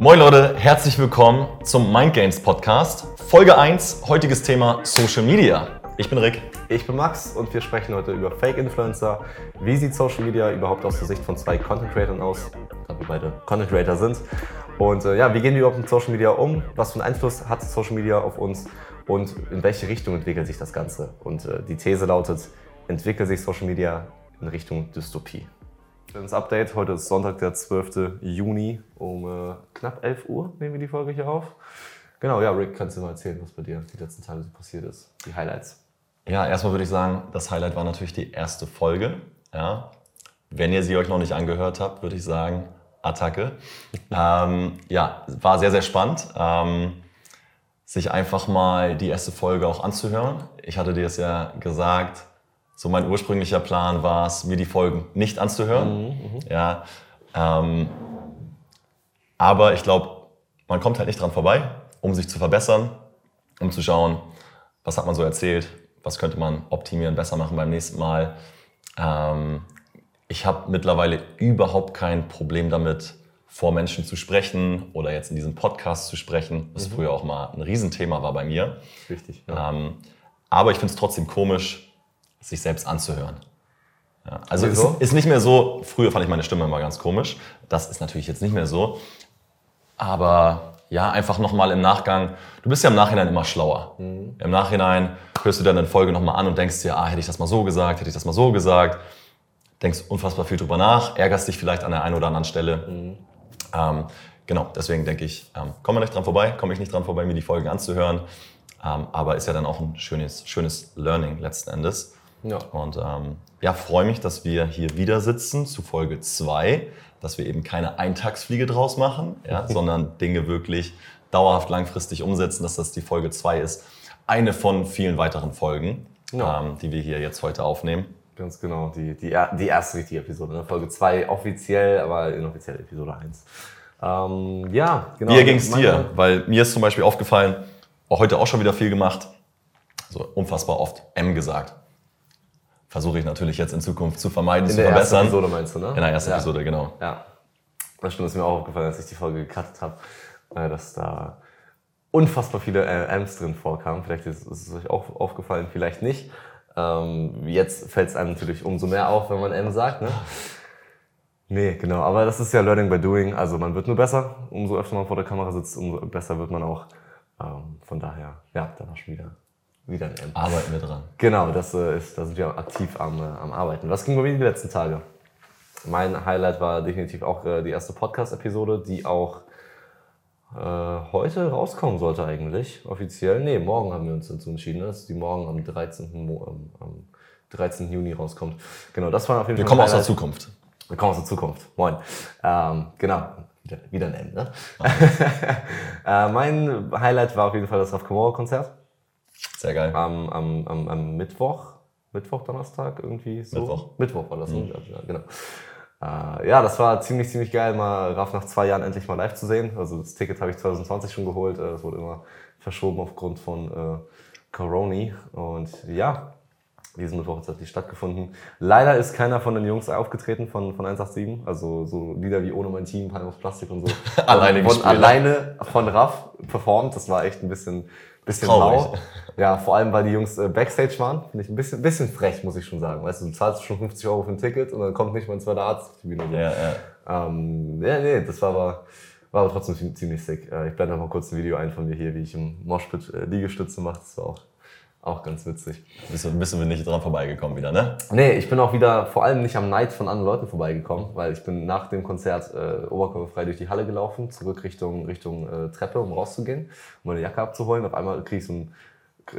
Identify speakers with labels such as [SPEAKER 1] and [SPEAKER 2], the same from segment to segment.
[SPEAKER 1] Moin Leute, herzlich willkommen zum Mind Games Podcast. Folge 1, heutiges Thema Social Media. Ich bin Rick.
[SPEAKER 2] Ich bin Max und wir sprechen heute über Fake Influencer. Wie sieht Social Media überhaupt aus der Sicht von zwei Content Creators aus, da wir beide Content Creator sind? Und äh, ja, wie gehen wir überhaupt mit Social Media um? Was für einen Einfluss hat Social Media auf uns? Und in welche Richtung entwickelt sich das Ganze? Und äh, die These lautet, entwickelt sich Social Media in Richtung Dystopie. Das Update, heute ist Sonntag, der 12. Juni um äh, knapp 11 Uhr nehmen wir die Folge hier auf. Genau, ja, Rick, kannst du mal erzählen, was bei dir die letzten Tage so passiert ist? Die Highlights.
[SPEAKER 1] Ja, erstmal würde ich sagen, das Highlight war natürlich die erste Folge. Ja. Wenn ihr sie euch noch nicht angehört habt, würde ich sagen, Attacke. ähm, ja, war sehr, sehr spannend, ähm, sich einfach mal die erste Folge auch anzuhören. Ich hatte dir es ja gesagt, so mein ursprünglicher Plan war es, mir die Folgen nicht anzuhören. Mhm, ja, ähm, aber ich glaube, man kommt halt nicht dran vorbei, um sich zu verbessern, um zu schauen, was hat man so erzählt, was könnte man optimieren, besser machen beim nächsten Mal. Ähm, ich habe mittlerweile überhaupt kein Problem damit, vor Menschen zu sprechen oder jetzt in diesem Podcast zu sprechen, was mhm. früher auch mal ein Riesenthema war bei mir.
[SPEAKER 2] Richtig.
[SPEAKER 1] Ja. Ähm, aber ich finde es trotzdem komisch, sich selbst anzuhören. Ja, also es ist nicht mehr so, früher fand ich meine Stimme immer ganz komisch, das ist natürlich jetzt nicht mehr so, aber ja, einfach nochmal im Nachgang, du bist ja im Nachhinein immer schlauer. Mhm. Im Nachhinein hörst du dann eine Folge nochmal an und denkst dir, ah, hätte ich das mal so gesagt, hätte ich das mal so gesagt, denkst unfassbar viel drüber nach, ärgerst dich vielleicht an der einen oder anderen Stelle. Mhm. Ähm, genau, deswegen denke ich, ähm, komme nicht dran vorbei, komme ich nicht dran vorbei, mir die Folgen anzuhören, ähm, aber ist ja dann auch ein schönes, schönes Learning letzten Endes. Ja. Und ähm, ja, freue mich, dass wir hier wieder sitzen zu Folge 2, dass wir eben keine Eintagsfliege draus machen, ja, sondern Dinge wirklich dauerhaft langfristig umsetzen, dass das die Folge 2 ist. Eine von vielen weiteren Folgen, ja. ähm, die wir hier jetzt heute aufnehmen.
[SPEAKER 2] Ganz genau, die, die, die erste richtige Episode. Ne? Folge 2 offiziell, aber inoffiziell Episode 1. Ähm, ja,
[SPEAKER 1] genau. Wie ging es dir? Weil mir ist zum Beispiel aufgefallen, auch heute auch schon wieder viel gemacht, so unfassbar oft M gesagt versuche ich natürlich jetzt in Zukunft zu vermeiden,
[SPEAKER 2] in
[SPEAKER 1] zu
[SPEAKER 2] verbessern. In der ersten Episode meinst du, ne?
[SPEAKER 1] In der ersten ja. Episode, genau.
[SPEAKER 2] Ja. Das stimmt, ist mir auch aufgefallen, als ich die Folge gecuttet habe, äh, dass da unfassbar viele M's drin vorkamen. Vielleicht ist es euch auch aufgefallen, vielleicht nicht. Ähm, jetzt fällt es einem natürlich umso mehr auf, wenn man M sagt, ne? Nee, genau. Aber das ist ja Learning by Doing. Also man wird nur besser. Umso öfter man vor der Kamera sitzt, umso besser wird man auch. Ähm, von daher, ja, da war schon wieder wieder ein M.
[SPEAKER 1] Arbeiten wir dran.
[SPEAKER 2] Genau, das äh, ist, da sind wir aktiv am, äh, am Arbeiten. Was ging bei mir die letzten Tage? Mein Highlight war definitiv auch äh, die erste Podcast-Episode, die auch heute rauskommen sollte eigentlich, offiziell. Nee, morgen haben wir uns dazu entschieden, dass die morgen am 13. Mo am 13. Juni rauskommt. Genau, das war auf jeden
[SPEAKER 1] wir Fall. Wir kommen aus der Zukunft.
[SPEAKER 2] Wir kommen aus der Zukunft. Moin. Ähm, genau, wieder, wieder ein M, ne? äh, mein Highlight war auf jeden Fall das Raf Konzert.
[SPEAKER 1] Sehr geil.
[SPEAKER 2] Am, am, am, am Mittwoch, Mittwoch, Donnerstag irgendwie so.
[SPEAKER 1] Mittwoch.
[SPEAKER 2] Mittwoch war das, mhm. ja, genau. Äh, ja, das war ziemlich, ziemlich geil, mal Raf nach zwei Jahren endlich mal live zu sehen. Also das Ticket habe ich 2020 schon geholt. Es äh, wurde immer verschoben aufgrund von äh, Corona. Und ja, diesen Mittwoch hat es tatsächlich stattgefunden. Leider ist keiner von den Jungs aufgetreten von, von 187. Also so Lieder wie Ohne mein Team, Panama Plastik und so.
[SPEAKER 1] alleine
[SPEAKER 2] von, alleine von Raff performt. Das war echt ein bisschen, bisschen Traurig. mau. Ja, vor allem, weil die Jungs äh, Backstage waren. Finde ich ein bisschen, bisschen frech, muss ich schon sagen. Weißt du, du zahlst schon 50 Euro für ein Ticket und dann kommt nicht mal ein zweiter Arzt auf die Bühne.
[SPEAKER 1] Ja,
[SPEAKER 2] ja. Ähm, ja, nee, das war aber, war aber trotzdem ziemlich sick. Äh, ich blende noch mal kurz ein Video ein von mir hier, wie ich im Moshpit äh, Liegestütze mache. Das war auch auch ganz witzig.
[SPEAKER 1] Bist bist du nicht dran vorbeigekommen wieder, ne?
[SPEAKER 2] Nee, ich bin auch wieder vor allem nicht am Neid von anderen Leuten vorbeigekommen, weil ich bin nach dem Konzert äh, oberkörperfrei durch die Halle gelaufen, zurück Richtung, Richtung äh, Treppe, um rauszugehen, um meine Jacke abzuholen. Auf einmal krieg ich so ein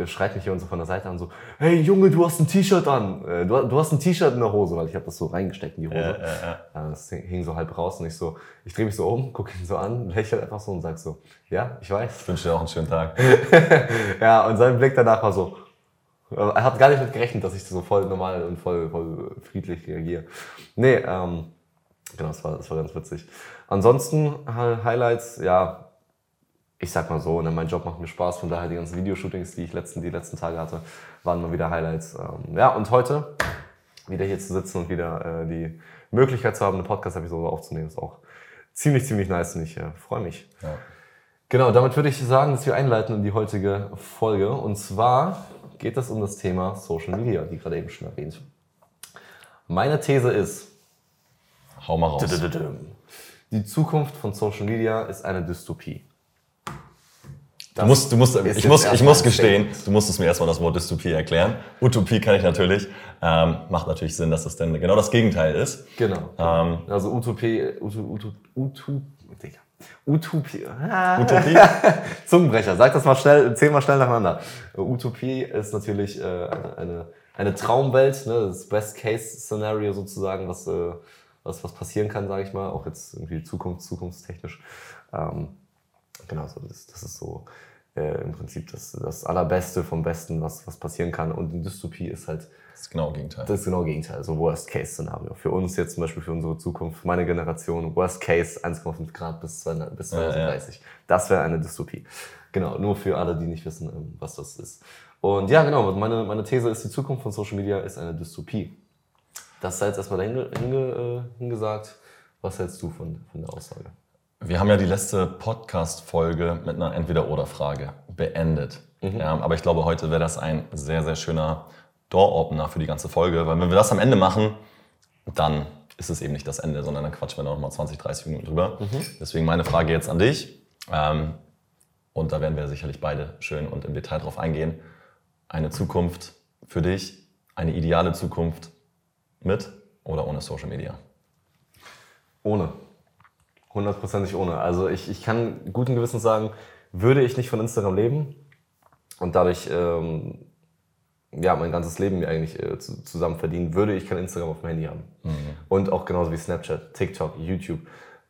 [SPEAKER 2] schreit mich hier und so von der Seite an so, hey Junge, du hast ein T-Shirt an, äh, du, du hast ein T-Shirt in der Hose, weil ich habe das so reingesteckt in die Hose. Ja, ja, ja. Das hing so halb raus und ich so, ich drehe mich so um, gucke ihn so an, lächle einfach so und sag so, ja, ich weiß.
[SPEAKER 1] Ich wünsche dir auch einen schönen Tag.
[SPEAKER 2] ja, und sein Blick danach war so, er hat gar nicht mit gerechnet, dass ich so voll normal und voll, voll friedlich reagiere. Nee, ähm, genau, das war, das war ganz witzig. Ansonsten Highlights, ja, ich sag mal so, ne, mein Job macht mir Spaß, von daher die ganzen Videoshootings, die ich letzten, die letzten Tage hatte, waren mal wieder Highlights. Ähm, ja, und heute wieder hier zu sitzen und wieder äh, die Möglichkeit zu haben, eine Podcast-Episode aufzunehmen, ist auch ziemlich, ziemlich nice und ich äh, freue mich. Ja. Genau, damit würde ich sagen, dass wir einleiten in die heutige Folge. Und zwar geht es um das Thema Social Media, wie gerade eben schon erwähnt. Meine These ist,
[SPEAKER 1] hau mal raus.
[SPEAKER 2] Die Zukunft von Social Media ist eine Dystopie.
[SPEAKER 1] Du musst, du musst, ich muss, ich muss gestehen, du musstest mir erstmal das Wort Dystopie erklären. Utopie kann ich natürlich. Ähm, macht natürlich Sinn, dass das denn genau das Gegenteil ist.
[SPEAKER 2] Genau. Ähm, also Utopie, Utopie, Utopie, Utopie. Ah. Utopie? Zungenbrecher. Sag das mal schnell, zehnmal schnell nacheinander. Utopie ist natürlich äh, eine, eine, eine, Traumwelt, ne? das Best-Case-Szenario sozusagen, was, äh, was, was passieren kann, sage ich mal, auch jetzt irgendwie Zukunft, zukunftstechnisch. Ähm, genau, so, das, das ist so äh, im Prinzip das, das Allerbeste vom Besten, was, was passieren kann. Und eine Dystopie ist halt
[SPEAKER 1] das genaue Gegenteil.
[SPEAKER 2] Das genaue Gegenteil, also Worst-Case-Szenario. Für uns jetzt zum Beispiel, für unsere Zukunft, meine Generation, Worst-Case 1,5 Grad bis, 200, bis 2030. Ja, ja. Das wäre eine Dystopie. Genau, nur für alle, die nicht wissen, ähm, was das ist. Und ja, genau, meine, meine These ist, die Zukunft von Social Media ist eine Dystopie. Das sei jetzt erstmal hinge, hinge, äh, hingesagt. Was hältst du von, von der Aussage?
[SPEAKER 1] Wir haben ja die letzte Podcast-Folge mit einer Entweder-Oder-Frage beendet. Mhm. Ja, aber ich glaube, heute wäre das ein sehr, sehr schöner Door-Opener für die ganze Folge, weil wenn wir das am Ende machen, dann ist es eben nicht das Ende, sondern dann quatschen wir noch mal 20, 30 Minuten drüber. Mhm. Deswegen meine Frage jetzt an dich. Ähm, und da werden wir sicherlich beide schön und im Detail drauf eingehen. Eine Zukunft für dich, eine ideale Zukunft mit oder ohne Social Media?
[SPEAKER 2] Ohne. Hundertprozentig ohne. Also ich, ich kann guten Gewissens sagen, würde ich nicht von Instagram leben und dadurch ähm, ja, mein ganzes Leben eigentlich äh, zusammen verdienen, würde ich kein Instagram auf dem Handy haben. Mhm. Und auch genauso wie Snapchat, TikTok, YouTube.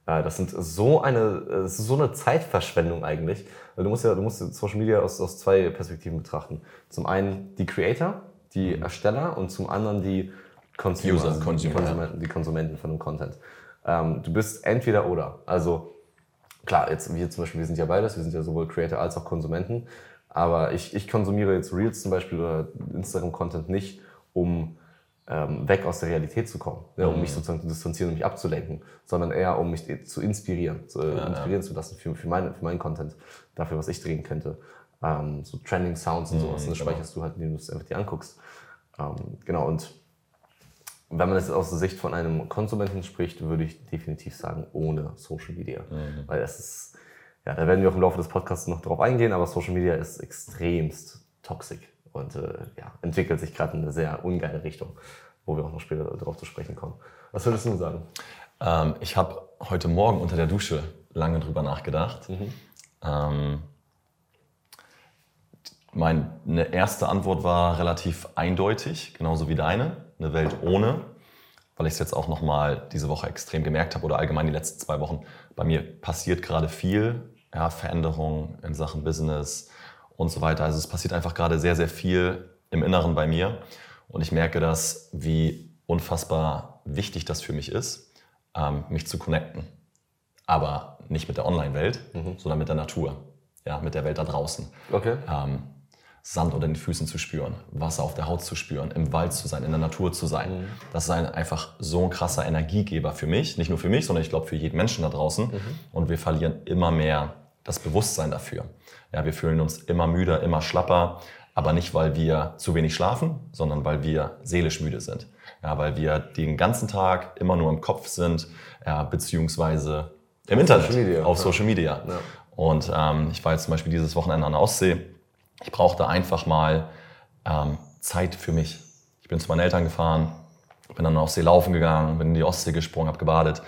[SPEAKER 2] Äh, das sind so eine, das ist so eine Zeitverschwendung eigentlich. Du musst ja, du musst Social Media aus, aus zwei Perspektiven betrachten. Zum einen die Creator, die mhm. Ersteller und zum anderen die Consumer, User, also die, Konsumenten, die Konsumenten von dem Content. Ähm, du bist entweder oder. Also klar, jetzt wir zum Beispiel, wir sind ja beides, wir sind ja sowohl Creator als auch Konsumenten. Aber ich, ich konsumiere jetzt Reels zum Beispiel oder Instagram-Content nicht, um ähm, weg aus der Realität zu kommen, ja, um mhm. mich sozusagen zu distanzieren, um mich abzulenken, sondern eher um mich zu inspirieren, zu, ja, inspirieren ja. zu lassen für, für, meine, für meinen Content, dafür, was ich drehen könnte. Ähm, so Trending Sounds und mhm, sowas, das genau. speicherst du halt, indem du es einfach dir anguckst. Ähm, genau, und wenn man jetzt aus der Sicht von einem Konsumenten spricht, würde ich definitiv sagen, ohne Social Media. Mhm. Weil es ist, ja, da werden wir auch im Laufe des Podcasts noch drauf eingehen, aber Social Media ist extremst toxisch und äh, ja, entwickelt sich gerade in eine sehr ungeile Richtung, wo wir auch noch später darauf zu sprechen kommen. Was würdest du sagen?
[SPEAKER 1] Ähm, ich habe heute Morgen unter der Dusche lange drüber nachgedacht. Mhm. Ähm, meine erste Antwort war relativ eindeutig, genauso wie deine, eine Welt ohne, weil ich es jetzt auch nochmal diese Woche extrem gemerkt habe oder allgemein die letzten zwei Wochen. Bei mir passiert gerade viel, ja, Veränderungen in Sachen Business und so weiter. Also es passiert einfach gerade sehr, sehr viel im Inneren bei mir. Und ich merke das, wie unfassbar wichtig das für mich ist, ähm, mich zu connecten. Aber nicht mit der Online-Welt, mhm. sondern mit der Natur, ja, mit der Welt da draußen.
[SPEAKER 2] Okay.
[SPEAKER 1] Ähm, Sand unter den Füßen zu spüren, Wasser auf der Haut zu spüren, im Wald zu sein, in der Natur zu sein. Mhm. Das ist ein, einfach so ein krasser Energiegeber für mich. Nicht nur für mich, sondern ich glaube für jeden Menschen da draußen. Mhm. Und wir verlieren immer mehr das Bewusstsein dafür. Ja, wir fühlen uns immer müder, immer schlapper, aber nicht, weil wir zu wenig schlafen, sondern weil wir seelisch müde sind. Ja, weil wir den ganzen Tag immer nur im Kopf sind, ja, beziehungsweise im auf Internet, Social Media, auf ja. Social Media. Ja. Und ähm, ich war jetzt zum Beispiel dieses Wochenende an der Ostsee ich brauchte einfach mal ähm, Zeit für mich. Ich bin zu meinen Eltern gefahren, bin dann auf See laufen gegangen, bin in die Ostsee gesprungen, habe gebadet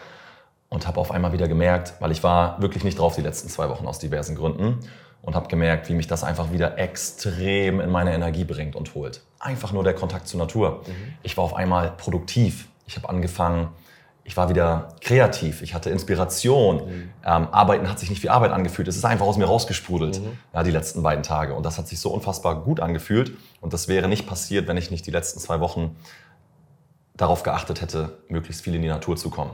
[SPEAKER 1] und habe auf einmal wieder gemerkt, weil ich war wirklich nicht drauf die letzten zwei Wochen aus diversen Gründen und habe gemerkt, wie mich das einfach wieder extrem in meine Energie bringt und holt. Einfach nur der Kontakt zur Natur. Mhm. Ich war auf einmal produktiv. Ich habe angefangen, ich war wieder kreativ, ich hatte Inspiration. Mhm. Ähm, Arbeiten hat sich nicht wie Arbeit angefühlt. Es ist einfach aus mir rausgesprudelt, mhm. ja, die letzten beiden Tage. Und das hat sich so unfassbar gut angefühlt. Und das wäre nicht passiert, wenn ich nicht die letzten zwei Wochen darauf geachtet hätte, möglichst viel in die Natur zu kommen.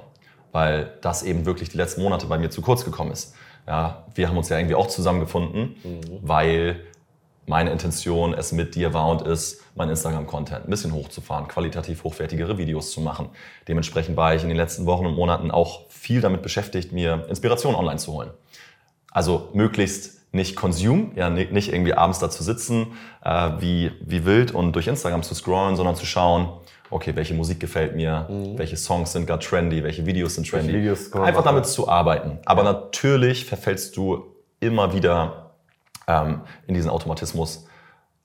[SPEAKER 1] Weil das eben wirklich die letzten Monate bei mir zu kurz gekommen ist. Ja, wir haben uns ja irgendwie auch zusammengefunden, mhm. weil meine Intention es mit dir war und ist, mein Instagram-Content ein bisschen hochzufahren, qualitativ hochwertigere Videos zu machen. Dementsprechend war ich in den letzten Wochen und Monaten auch viel damit beschäftigt, mir Inspiration online zu holen. Also möglichst nicht Consume, ja, nicht irgendwie abends da zu sitzen, äh, wie, wie wild und durch Instagram zu scrollen, sondern zu schauen, okay, welche Musik gefällt mir, mhm. welche Songs sind gerade trendy, welche Videos sind trendy. Videos Einfach damit zu arbeiten. Aber natürlich verfällst du immer wieder ähm, in diesen Automatismus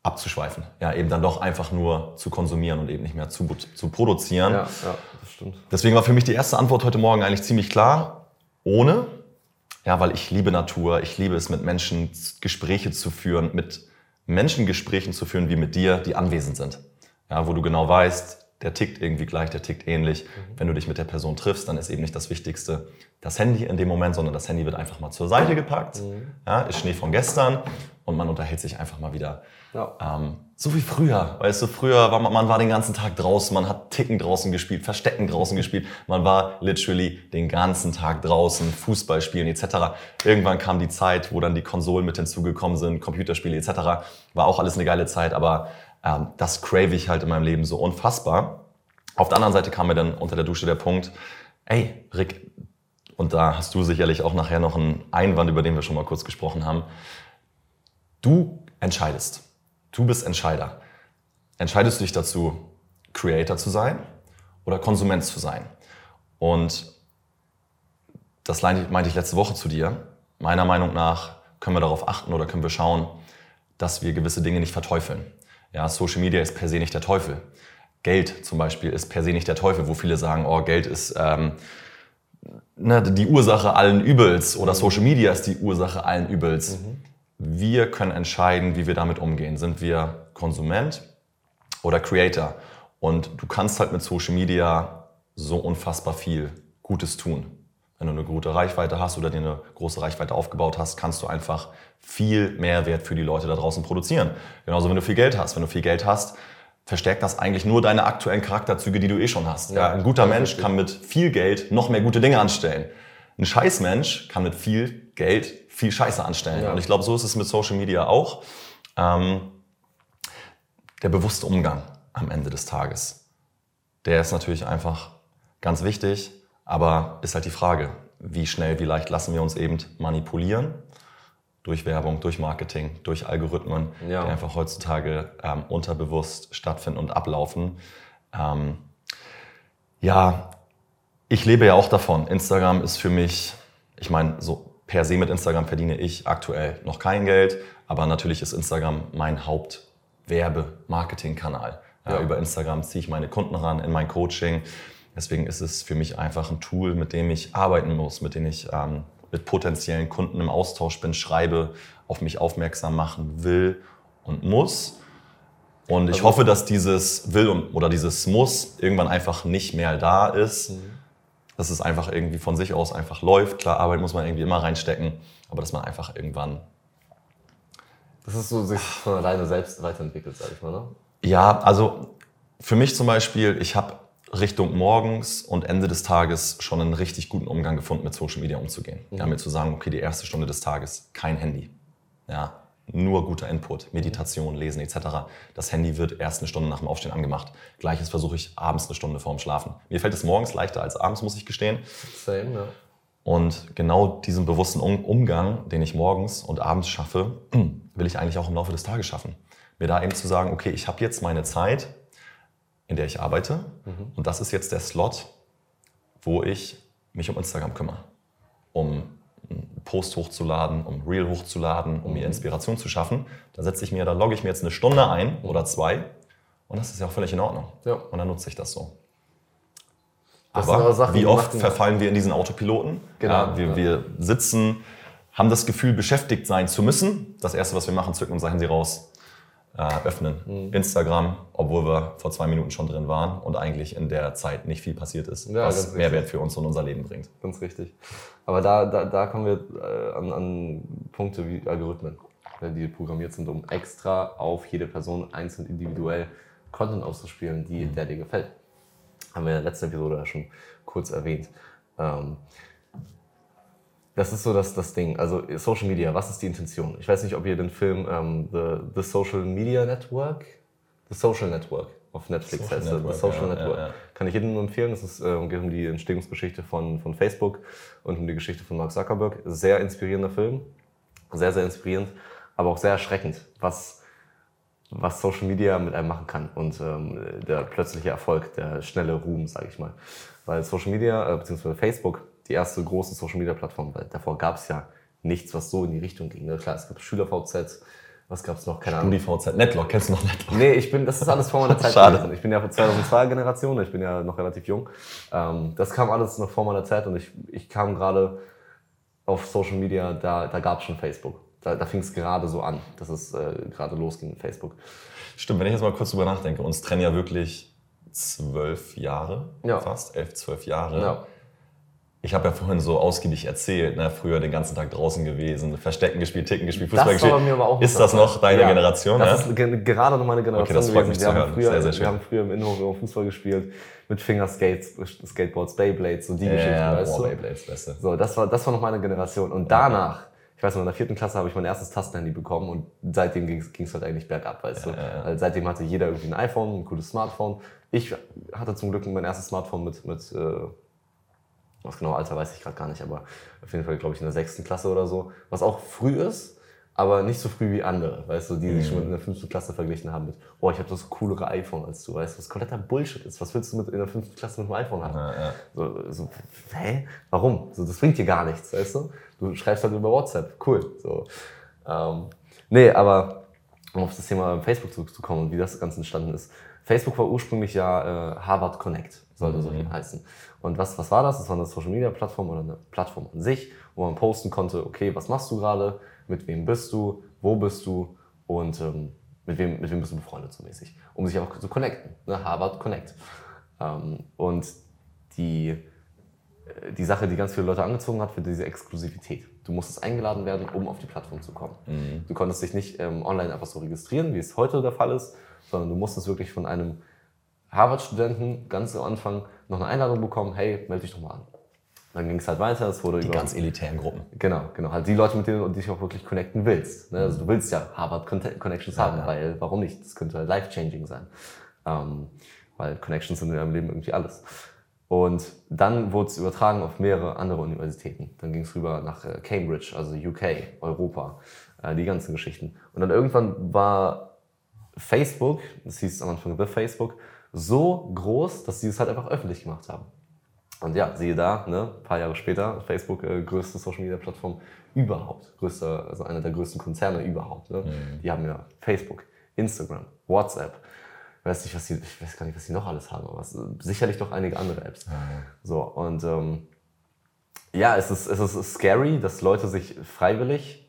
[SPEAKER 1] abzuschweifen. Ja, eben dann doch einfach nur zu konsumieren und eben nicht mehr zu, zu produzieren. Ja, ja, das stimmt. Deswegen war für mich die erste Antwort heute Morgen eigentlich ziemlich klar. Ohne. Ja, weil ich liebe Natur. Ich liebe es, mit Menschen Gespräche zu führen, mit Menschen Gesprächen zu führen, wie mit dir, die anwesend sind. Ja, wo du genau weißt, der tickt irgendwie gleich, der tickt ähnlich. Mhm. Wenn du dich mit der Person triffst, dann ist eben nicht das Wichtigste das Handy in dem Moment, sondern das Handy wird einfach mal zur Seite gepackt. Mhm. Ja, ist Schnee von gestern und man unterhält sich einfach mal wieder. Ja. Ähm, so wie früher. Weißt du, früher war man, man war den ganzen Tag draußen, man hat Ticken draußen gespielt, Verstecken draußen gespielt. Man war literally den ganzen Tag draußen, Fußball spielen etc. Irgendwann kam die Zeit, wo dann die Konsolen mit hinzugekommen sind, Computerspiele etc. War auch alles eine geile Zeit, aber ähm, das crave ich halt in meinem Leben so unfassbar. Auf der anderen Seite kam mir dann unter der Dusche der Punkt, ey, Rick, und da hast du sicherlich auch nachher noch einen Einwand, über den wir schon mal kurz gesprochen haben. Du entscheidest. Du bist Entscheider. Entscheidest du dich dazu, Creator zu sein oder Konsument zu sein? Und das meinte ich letzte Woche zu dir. Meiner Meinung nach können wir darauf achten oder können wir schauen, dass wir gewisse Dinge nicht verteufeln. Ja, Social Media ist per se nicht der Teufel. Geld zum Beispiel ist per se nicht der Teufel, wo viele sagen, oh, Geld ist ähm, ne, die Ursache allen Übels oder Social Media ist die Ursache allen Übels. Mhm. Wir können entscheiden, wie wir damit umgehen. Sind wir Konsument oder Creator? Und du kannst halt mit Social Media so unfassbar viel Gutes tun. Wenn du eine gute Reichweite hast oder dir eine große Reichweite aufgebaut hast, kannst du einfach viel Mehrwert für die Leute da draußen produzieren. Genauso, wenn du viel Geld hast. Wenn du viel Geld hast, verstärkt das eigentlich nur deine aktuellen Charakterzüge, die du eh schon hast. Ja, ein guter Mensch kann mit viel Geld noch mehr gute Dinge anstellen. Ein Scheißmensch kann mit viel Geld viel Scheiße anstellen. Ja. Und ich glaube, so ist es mit Social Media auch. Ähm, der bewusste Umgang am Ende des Tages, der ist natürlich einfach ganz wichtig, aber ist halt die Frage, wie schnell, wie leicht lassen wir uns eben manipulieren durch Werbung, durch Marketing, durch Algorithmen, ja. die einfach heutzutage ähm, unterbewusst stattfinden und ablaufen. Ähm, ja, ich lebe ja auch davon. Instagram ist für mich, ich meine, so per se mit Instagram verdiene ich aktuell noch kein Geld, aber natürlich ist Instagram mein Hauptwerbe-Marketing-Kanal. Ja, Über Instagram ziehe ich meine Kunden ran in mein Coaching. Deswegen ist es für mich einfach ein Tool, mit dem ich arbeiten muss, mit dem ich ähm, mit potenziellen Kunden im Austausch bin, schreibe, auf mich aufmerksam machen will und muss. Und ich also, hoffe, dass dieses Will oder dieses Muss irgendwann einfach nicht mehr da ist. Mhm. Dass es einfach irgendwie von sich aus einfach läuft. Klar, Arbeit muss man irgendwie immer reinstecken, aber dass man einfach irgendwann.
[SPEAKER 2] Das ist so sich von alleine selbst weiterentwickelt, sag ich mal, ne?
[SPEAKER 1] Ja, also für mich zum Beispiel, ich habe Richtung morgens und Ende des Tages schon einen richtig guten Umgang gefunden, mit Social Media umzugehen. Mhm. Ja, mir zu sagen, okay, die erste Stunde des Tages kein Handy. Ja, nur guter Input, Meditation, Lesen etc. Das Handy wird erst eine Stunde nach dem Aufstehen angemacht. Gleiches versuche ich abends eine Stunde vorm Schlafen. Mir fällt es morgens leichter als abends, muss ich gestehen. Same, ja. Und genau diesen bewussten Umgang, den ich morgens und abends schaffe, will ich eigentlich auch im Laufe des Tages schaffen. Mir da eben zu sagen, okay, ich habe jetzt meine Zeit, in der ich arbeite. Mhm. Und das ist jetzt der Slot, wo ich mich um Instagram kümmere. Um einen Post hochzuladen, um Reel hochzuladen, um mhm. mir Inspiration zu schaffen. Da setze ich mir, da logge ich mir jetzt eine Stunde ein oder zwei. Und das ist ja auch völlig in Ordnung. Ja. Und dann nutze ich das so. Das Aber Sachen, wie oft verfallen wir in diesen Autopiloten? Genau. Ja, wir, ja. wir sitzen, haben das Gefühl, beschäftigt sein zu müssen. Das Erste, was wir machen, zücken unser Handy raus, äh, öffnen. Mhm. Instagram, obwohl wir vor zwei Minuten schon drin waren und eigentlich in der Zeit nicht viel passiert ist, ja, was Mehrwert für uns und unser Leben bringt.
[SPEAKER 2] Ganz richtig. Aber da, da, da kommen wir äh, an, an Punkte wie Algorithmen, die programmiert sind, um extra auf jede Person einzeln individuell Content auszuspielen, die, mhm. der dir gefällt. Haben wir in der letzten Episode ja schon kurz erwähnt. Ähm, Das ist so das, das Ding. Also Social Media, was ist die Intention? Ich weiß nicht, ob ihr den Film ähm, The, The Social Media Network, The Social Network auf Netflix Social heißt Network, The Social ja, Network. Ja, ja. Kann ich jedem nur empfehlen. Es äh, geht um die Entstehungsgeschichte von, von Facebook und um die Geschichte von Mark Zuckerberg. Sehr inspirierender Film. Sehr, sehr inspirierend, aber auch sehr erschreckend, was, was Social Media mit einem machen kann und ähm, der plötzliche Erfolg, der schnelle Ruhm, sage ich mal. Weil Social Media, äh, beziehungsweise Facebook, die erste große Social Media Plattform, weil davor gab es ja nichts, was so in die Richtung ging. Ne? Klar, es gab SchülerVZ, was gab es noch?
[SPEAKER 1] Keine Ahnung. StudiVZ, Netlock, kennst du noch Netlock?
[SPEAKER 2] Nee, ich bin, das ist alles vor meiner Zeit
[SPEAKER 1] Schade. gewesen.
[SPEAKER 2] Ich bin ja von 2002 Generation, ich bin ja noch relativ jung. Ähm, das kam alles noch vor meiner Zeit und ich, ich kam gerade auf Social Media, da, da gab es schon Facebook. Da, da fing es gerade so an, dass es äh, gerade losging mit Facebook.
[SPEAKER 1] Stimmt, wenn ich jetzt mal kurz drüber nachdenke, uns trennen ja wirklich zwölf Jahre, ja. fast elf, zwölf Jahre. Ja. Ich habe ja vorhin so ausgiebig erzählt, ne, früher den ganzen Tag draußen gewesen, Verstecken gespielt, Ticken gespielt, Fußball gespielt. Mir aber auch ist das noch deine ja, Generation?
[SPEAKER 2] Das ja? ist gerade noch meine Generation. Okay, das freut mich wir zu hören. Früher, sehr, sehr schön. Wir haben früher im Innenhof Fußball gespielt, mit Fingerskates, Skateboards, Beyblades, so die ja, Geschichten, ja, weißt boah, du? Beyblades, beste. So, das war, das war noch meine Generation. Und danach, ich weiß noch, in der vierten Klasse habe ich mein erstes Tastenhandy bekommen und seitdem ging es halt eigentlich bergab, weißt du? Also seitdem hatte jeder irgendwie ein iPhone, ein cooles Smartphone. Ich hatte zum Glück mein erstes Smartphone mit, mit äh, das genaue Alter weiß ich gerade gar nicht, aber auf jeden Fall, glaube ich, in der sechsten Klasse oder so. Was auch früh ist, aber nicht so früh wie andere, weißt du, die sich schon in der fünften Klasse verglichen haben mit, oh, ich habe das coolere iPhone als du, weißt du, was kompletter Bullshit ist. Was willst du mit in der fünften Klasse mit einem iPhone haben? Ja, ja. So, so, hä? Warum? So, das bringt dir gar nichts, weißt du? Du schreibst halt über WhatsApp, cool. So. Ähm, nee, aber um auf das Thema Facebook zurückzukommen und wie das Ganze entstanden ist. Facebook war ursprünglich ja äh, Harvard Connect, sollte mhm. so heißen. Und was, was war das? Das war eine Social Media Plattform oder eine Plattform an sich, wo man posten konnte, okay, was machst du gerade, mit wem bist du, wo bist du und ähm, mit, wem, mit wem bist du befreundet so mäßig, um sich auch zu connecten. Ne? Harvard Connect. Ähm, und die, äh, die Sache, die ganz viele Leute angezogen hat, für diese Exklusivität. Du musstest eingeladen werden, um auf die Plattform zu kommen. Mhm. Du konntest dich nicht ähm, online einfach so registrieren, wie es heute der Fall ist, sondern du musstest wirklich von einem Harvard-Studenten ganz am Anfang noch eine Einladung bekommen, hey, melde dich doch mal an. Dann ging es halt weiter. Es wurde
[SPEAKER 1] die
[SPEAKER 2] über,
[SPEAKER 1] ganz elitären Gruppen.
[SPEAKER 2] Genau, genau. Halt die Leute, mit denen du dich auch wirklich connecten willst. Ne? Also du willst ja Harvard Connections ja, haben, ja. weil warum nicht? Das könnte life-changing sein. Ähm, weil Connections sind in deinem Leben irgendwie alles. Und dann wurde es übertragen auf mehrere andere Universitäten. Dann ging es rüber nach äh, Cambridge, also UK, Europa, äh, die ganzen Geschichten. Und dann irgendwann war Facebook, das hieß am Anfang The Facebook, so groß, dass sie es halt einfach öffentlich gemacht haben. Und ja, siehe da, ne, ein paar Jahre später, Facebook, äh, größte Social Media Plattform überhaupt, größter, also einer der größten Konzerne überhaupt. Ne? Mhm. Die haben ja Facebook, Instagram, WhatsApp. Ich weiß nicht, was die, ich weiß gar nicht, was die noch alles haben, aber was, sicherlich doch einige andere Apps. Mhm. So, und ähm, ja, es ist, es ist scary, dass Leute sich freiwillig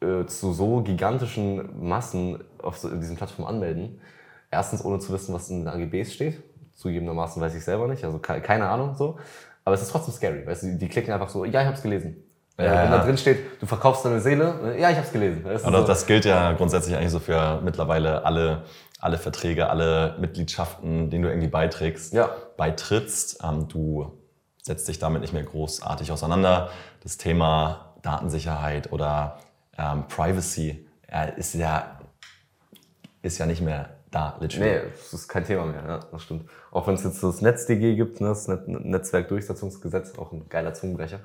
[SPEAKER 2] äh, zu so gigantischen Massen auf so, diesen Plattformen anmelden Erstens, ohne zu wissen, was in den AGBs steht. Zugegebenermaßen weiß ich selber nicht, also keine Ahnung so. Aber es ist trotzdem scary, weißt du, die klicken einfach so, ja, ich hab's gelesen. Ja, äh, Wenn da drin steht, du verkaufst deine Seele, ja, ich hab's gelesen.
[SPEAKER 1] Das, so. das gilt ja grundsätzlich eigentlich so für mittlerweile alle, alle Verträge, alle Mitgliedschaften, denen du irgendwie beiträgst, ja. beitrittst. Ähm, du setzt dich damit nicht mehr großartig auseinander. Das Thema Datensicherheit oder ähm, Privacy äh, ist ja, ist ja nicht mehr da,
[SPEAKER 2] literally. Nee, das ist kein Thema mehr, ja, das stimmt. Auch wenn es jetzt das NetzDG gibt, ne, das Netzwerkdurchsetzungsgesetz, auch ein geiler Zungenbrecher,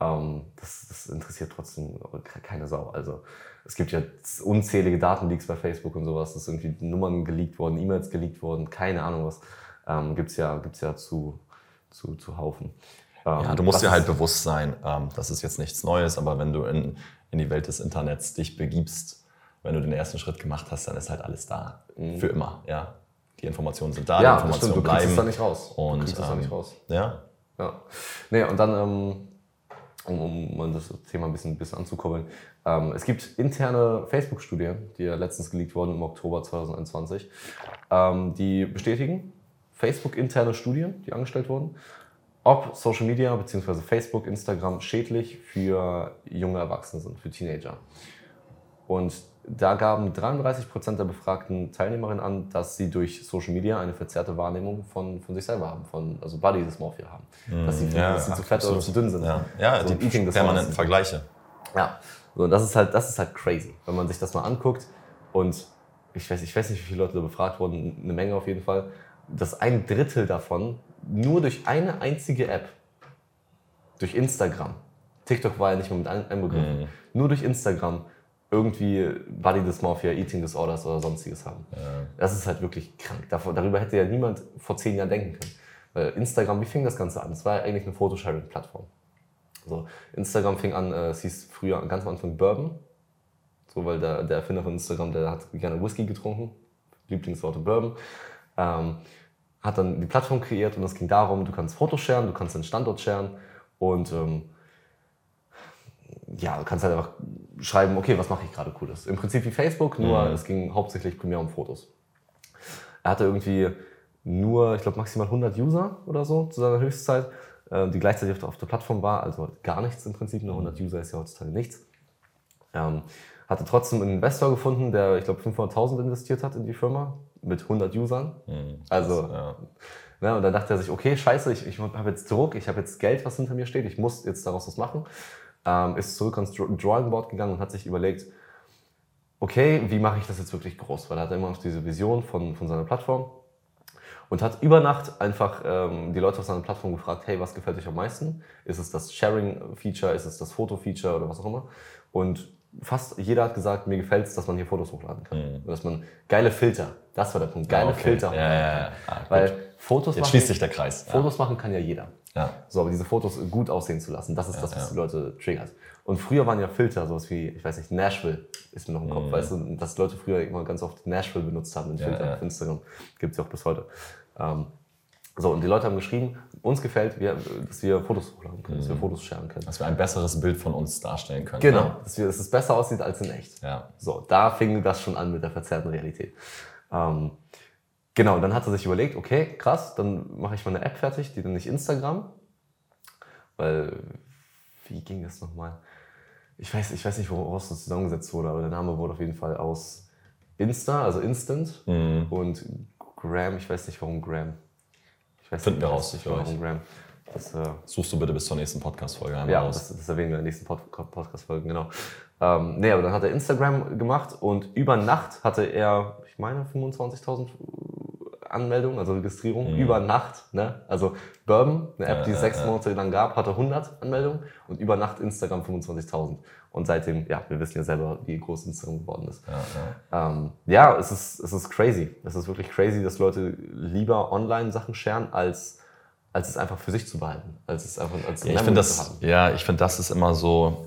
[SPEAKER 2] ähm, das, das interessiert trotzdem keine Sau. Also es gibt ja unzählige Datenleaks bei Facebook und sowas, dass irgendwie Nummern geleakt worden, E-Mails geleakt worden, keine Ahnung was, ähm, gibt's ja, gibt's ja zu, zu, zu Haufen.
[SPEAKER 1] Ähm, ja, du musst dir halt bewusst sein, ähm, das ist jetzt nichts Neues, aber wenn du in, in die Welt des Internets dich begibst, wenn du den ersten Schritt gemacht hast, dann ist halt alles da. Mhm. Für immer, ja. Die Informationen sind da,
[SPEAKER 2] ja,
[SPEAKER 1] die Informationen
[SPEAKER 2] stimmt, du bleiben. Du da nicht raus.
[SPEAKER 1] Und,
[SPEAKER 2] du kriegst
[SPEAKER 1] es
[SPEAKER 2] da nicht raus.
[SPEAKER 1] Ja.
[SPEAKER 2] Ja. Nee, und dann, ähm, um, um das Thema ein bisschen, ein bisschen anzukurbeln, ähm, es gibt interne Facebook-Studien, die ja letztens geleakt wurden im Oktober 2021, ähm, die bestätigen, Facebook-interne Studien, die angestellt wurden, ob Social Media bzw. Facebook, Instagram schädlich für junge Erwachsene sind, für Teenager. Und da gaben 33 Prozent der befragten Teilnehmerinnen an, dass sie durch Social Media eine verzerrte Wahrnehmung von, von sich selber haben, von, also Body Dysmorphia haben. Mm, dass sie, ja, sie zu fett oder zu dünn sind.
[SPEAKER 1] Ja, ja so die permanenten Vergleiche.
[SPEAKER 2] Ja, so, und das ist, halt, das ist halt crazy, wenn man sich das mal anguckt. Und ich weiß, ich weiß nicht, wie viele Leute da befragt wurden, eine Menge auf jeden Fall, dass ein Drittel davon nur durch eine einzige App, durch Instagram, TikTok war ja nicht mehr mit einbegriffen, mm. nur durch Instagram irgendwie Body Dysmorphia, Eating Disorders oder sonstiges haben. Ja. Das ist halt wirklich krank. darüber hätte ja niemand vor zehn Jahren denken können. Weil Instagram, wie fing das Ganze an? Es war ja eigentlich eine Photosharing-Plattform. So, Instagram fing an, äh, es hieß früher ganz am Anfang Bourbon. So, weil der, der Erfinder von Instagram, der hat gerne Whisky getrunken. Lieblingssorte Bourbon. Ähm, hat dann die Plattform kreiert und es ging darum, du kannst Fotos sharen, du kannst deinen Standort sharen und ähm, ja, du kannst halt einfach schreiben, okay, was mache ich gerade Cooles. Im Prinzip wie Facebook, nur mhm. es ging hauptsächlich primär um Fotos. Er hatte irgendwie nur, ich glaube, maximal 100 User oder so zu seiner Höchstzeit, äh, die gleichzeitig auf der Plattform war, also gar nichts im Prinzip, nur 100 User ist ja heutzutage nichts. Ähm, hatte trotzdem einen Investor gefunden, der, ich glaube, 500.000 investiert hat in die Firma mit 100 Usern. Mhm, also, ja. Ne, und dann dachte er sich, okay, scheiße, ich, ich habe jetzt Druck, ich habe jetzt Geld, was hinter mir steht, ich muss jetzt daraus was machen ähm, ist zurück ans Drawing Board gegangen und hat sich überlegt, okay, wie mache ich das jetzt wirklich groß? Weil er hat immer noch diese Vision von, von seiner Plattform und hat über Nacht einfach ähm, die Leute auf seiner Plattform gefragt, hey, was gefällt euch am meisten? Ist es das Sharing-Feature, ist es das Foto-Feature oder was auch immer? Und fast jeder hat gesagt, mir gefällt es, dass man hier Fotos hochladen kann. Mhm. Dass man geile Filter, das war der Punkt, geile okay. Filter.
[SPEAKER 1] Ja, ja, ja.
[SPEAKER 2] Ah, Weil Fotos
[SPEAKER 1] Jetzt machen, schließt sich der Kreis.
[SPEAKER 2] Fotos machen kann ja jeder. Ja. So, aber diese Fotos gut aussehen zu lassen, das ist ja, das, was ja. die Leute triggert. Und früher waren ja Filter, sowas wie, ich weiß nicht, Nashville ist mir noch im Kopf, mhm. weißt du, dass Leute früher immer ganz oft Nashville benutzt haben in Filter ja, auf Instagram. Gibt es ja auch bis heute. Ähm, so, und die Leute haben geschrieben, uns gefällt, dass wir Fotos hochladen können, mhm. dass wir mhm. Fotos sharen können.
[SPEAKER 1] Dass wir ein besseres Bild von uns darstellen können.
[SPEAKER 2] Genau, ne? dass, wir, dass es besser aussieht als in echt.
[SPEAKER 1] Ja.
[SPEAKER 2] So, da fing das schon an mit der verzerrten Realität. Ähm, genau, und dann hat er sich überlegt, okay, krass, dann mache ich mal eine App fertig, die dann nicht Instagram, weil, wie ging das nochmal? Ich weiß, ich weiß nicht, woraus das zusammengesetzt wurde, aber der Name wurde auf jeden Fall aus Insta, also Instant mhm. und Gram, ich weiß nicht, warum Gram.
[SPEAKER 1] Ich weiß Finden wir raus,
[SPEAKER 2] Gram. Das, äh,
[SPEAKER 1] Suchst du bitte bis zur nächsten Podcast-Folge
[SPEAKER 2] Ja, das, das, erwähnen wir in der nächsten Pod Podcast-Folge, genau. Ähm, nee, aber dann hat er Instagram gemacht und über Nacht hatte er, ich meine, 25.000 Anmeldungen, also Registrierungen, mhm. über Nacht. Ne? Also Bourbon, eine App, die es sechs Monate lang gab, hatte 100 Anmeldungen und über Nacht Instagram 25.000. Und seitdem, ja, wir wissen ja selber, wie groß Instagram geworden ist. Ja, ja. Ähm, ja es, ist, es ist crazy. Es ist wirklich crazy, dass Leute lieber online Sachen scheren, als als es einfach für sich zu behalten, als es einfach als
[SPEAKER 1] ja, ich finde das, Ja, ich finde, das ist immer so,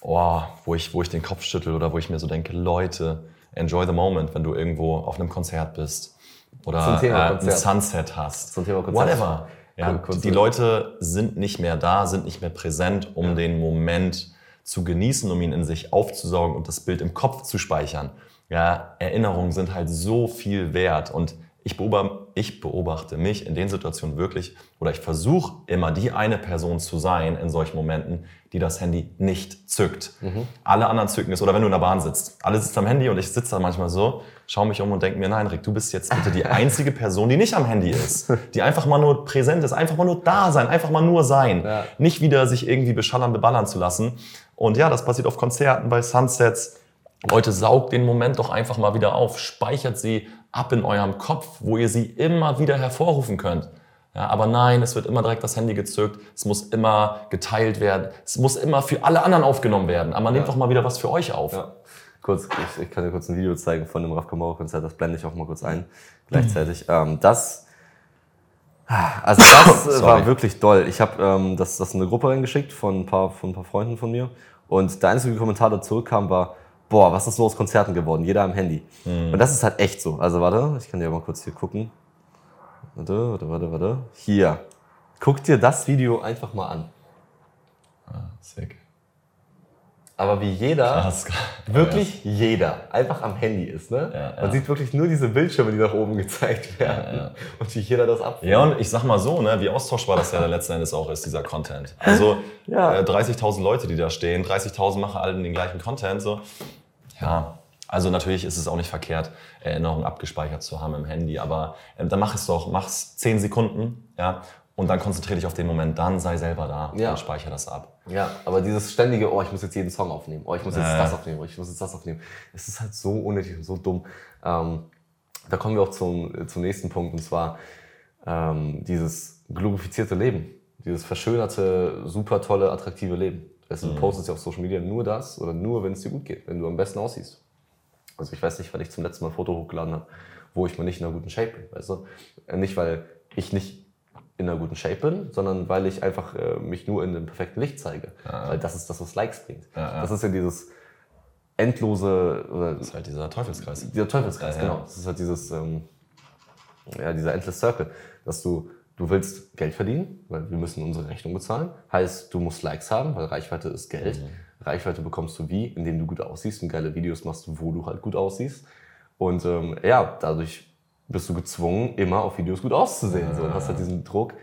[SPEAKER 1] oh, wo, ich, wo ich den Kopf schüttel oder wo ich mir so denke, Leute, enjoy the moment, wenn du irgendwo auf einem Konzert bist oder äh, ein Sunset hast.
[SPEAKER 2] Zum Thema Konzert.
[SPEAKER 1] Whatever. Ja, die Leute sind nicht mehr da, sind nicht mehr präsent, um ja. den Moment zu genießen, um ihn in sich aufzusaugen und das Bild im Kopf zu speichern. Ja, Erinnerungen sind halt so viel wert und ich beobachte, ich beobachte mich in den Situationen wirklich oder ich versuche immer die eine Person zu sein in solchen Momenten, die das Handy nicht zückt. Mhm. Alle anderen zücken es oder wenn du in der Bahn sitzt. Alle sitzen am Handy und ich sitze da manchmal so, schaue mich um und denke mir, nein Rick, du bist jetzt bitte die einzige Person, die nicht am Handy ist. Die einfach mal nur präsent ist, einfach mal nur da sein, einfach mal nur sein. Ja. Nicht wieder sich irgendwie beschallern, beballern zu lassen. Und ja, das passiert auf Konzerten, bei Sunsets. Leute, saugt den Moment doch einfach mal wieder auf, speichert sie ab in eurem Kopf, wo ihr sie immer wieder hervorrufen könnt. Ja, aber nein, es wird immer direkt das Handy gezückt, es muss immer geteilt werden, es muss immer für alle anderen aufgenommen werden. Aber nehmt ja. doch mal wieder was für euch auf. Ja.
[SPEAKER 2] Kurz, ich, ich, kann dir kurz ein Video zeigen von dem Raf Kamara-Konzert, das blende ich auch mal kurz ein, gleichzeitig. Ähm, das, also das war wirklich doll. Ich habe ähm, das, das in eine Gruppe reingeschickt von ein, paar, von ein paar Freunden von mir und der einzige Kommentar, der zurückkam, war, boah, was ist so aus Konzerten geworden? Jeder am Handy. Mhm. Und das ist halt echt so. Also warte, ich kann dir mal kurz hier gucken. Warte, warte, warte, warte. Hier. Guck dir das Video einfach mal an.
[SPEAKER 1] Ah, sick.
[SPEAKER 2] Aber wie jeder, Krass. wirklich ja. jeder, einfach am Handy ist. Ne? Ja, Man ja. sieht wirklich nur diese Bildschirme, die nach oben gezeigt werden. Und wie jeder das abfällt.
[SPEAKER 1] Ja, und ich sag mal so, ne, wie austauschbar das ja letzten Endes auch ist, dieser Content. Also äh, 30.000 Leute, die da stehen, 30.000 machen alle den gleichen Content. So Ja, also natürlich ist es auch nicht verkehrt, Erinnerungen abgespeichert zu haben im Handy, aber äh, dann mach es doch, mach es zehn Sekunden, ja, und dann konzentriere dich auf den Moment, dann sei selber da
[SPEAKER 2] Ja.
[SPEAKER 1] und speichere das ab.
[SPEAKER 2] Ja, aber dieses ständige, oh, ich muss jetzt jeden Song aufnehmen, oh, ich muss jetzt
[SPEAKER 1] Ja,
[SPEAKER 2] das aufnehmen, oh, ich muss jetzt das aufnehmen. Es ist halt so unnötig und so dumm. Ähm, da kommen wir auch zum, zum nächsten Punkt und zwar ähm, dieses glorifizierte Leben, dieses verschönerte, super tolle, attraktive Leben. Du,
[SPEAKER 1] Mhm.
[SPEAKER 2] du postest ja auf Social Media nur das oder nur, wenn es dir gut geht, wenn du am besten aussiehst. Also ich weiß nicht, weil ich zum letzten Mal ein Foto hochgeladen habe, wo ich mal nicht in einer guten Shape bin. Weißt du? Äh, Nicht, weil ich nicht in einer guten Shape bin, sondern weil ich einfach äh, mich nur in dem perfekten Licht zeige. Weil das ist das, was Likes bringt.
[SPEAKER 1] Ja, ja.
[SPEAKER 2] Das ist ja dieses endlose, oder
[SPEAKER 1] Das ist halt dieser Teufelskreis.
[SPEAKER 2] dieser Teufelskreis,
[SPEAKER 1] Ja, ja.
[SPEAKER 2] genau. Das ist halt dieses, ähm, ja, dieser Endless Circle, dass du, du willst Geld verdienen, weil wir müssen unsere Rechnung bezahlen. Heißt, du musst Likes haben, weil Reichweite ist Geld. Reichweite bekommst du wie? Indem du gut aussiehst und geile Videos machst, wo du halt gut aussiehst. Und ähm, ja, dadurch bist du gezwungen, immer auf Videos gut auszusehen. So, und hast halt diesen Druck,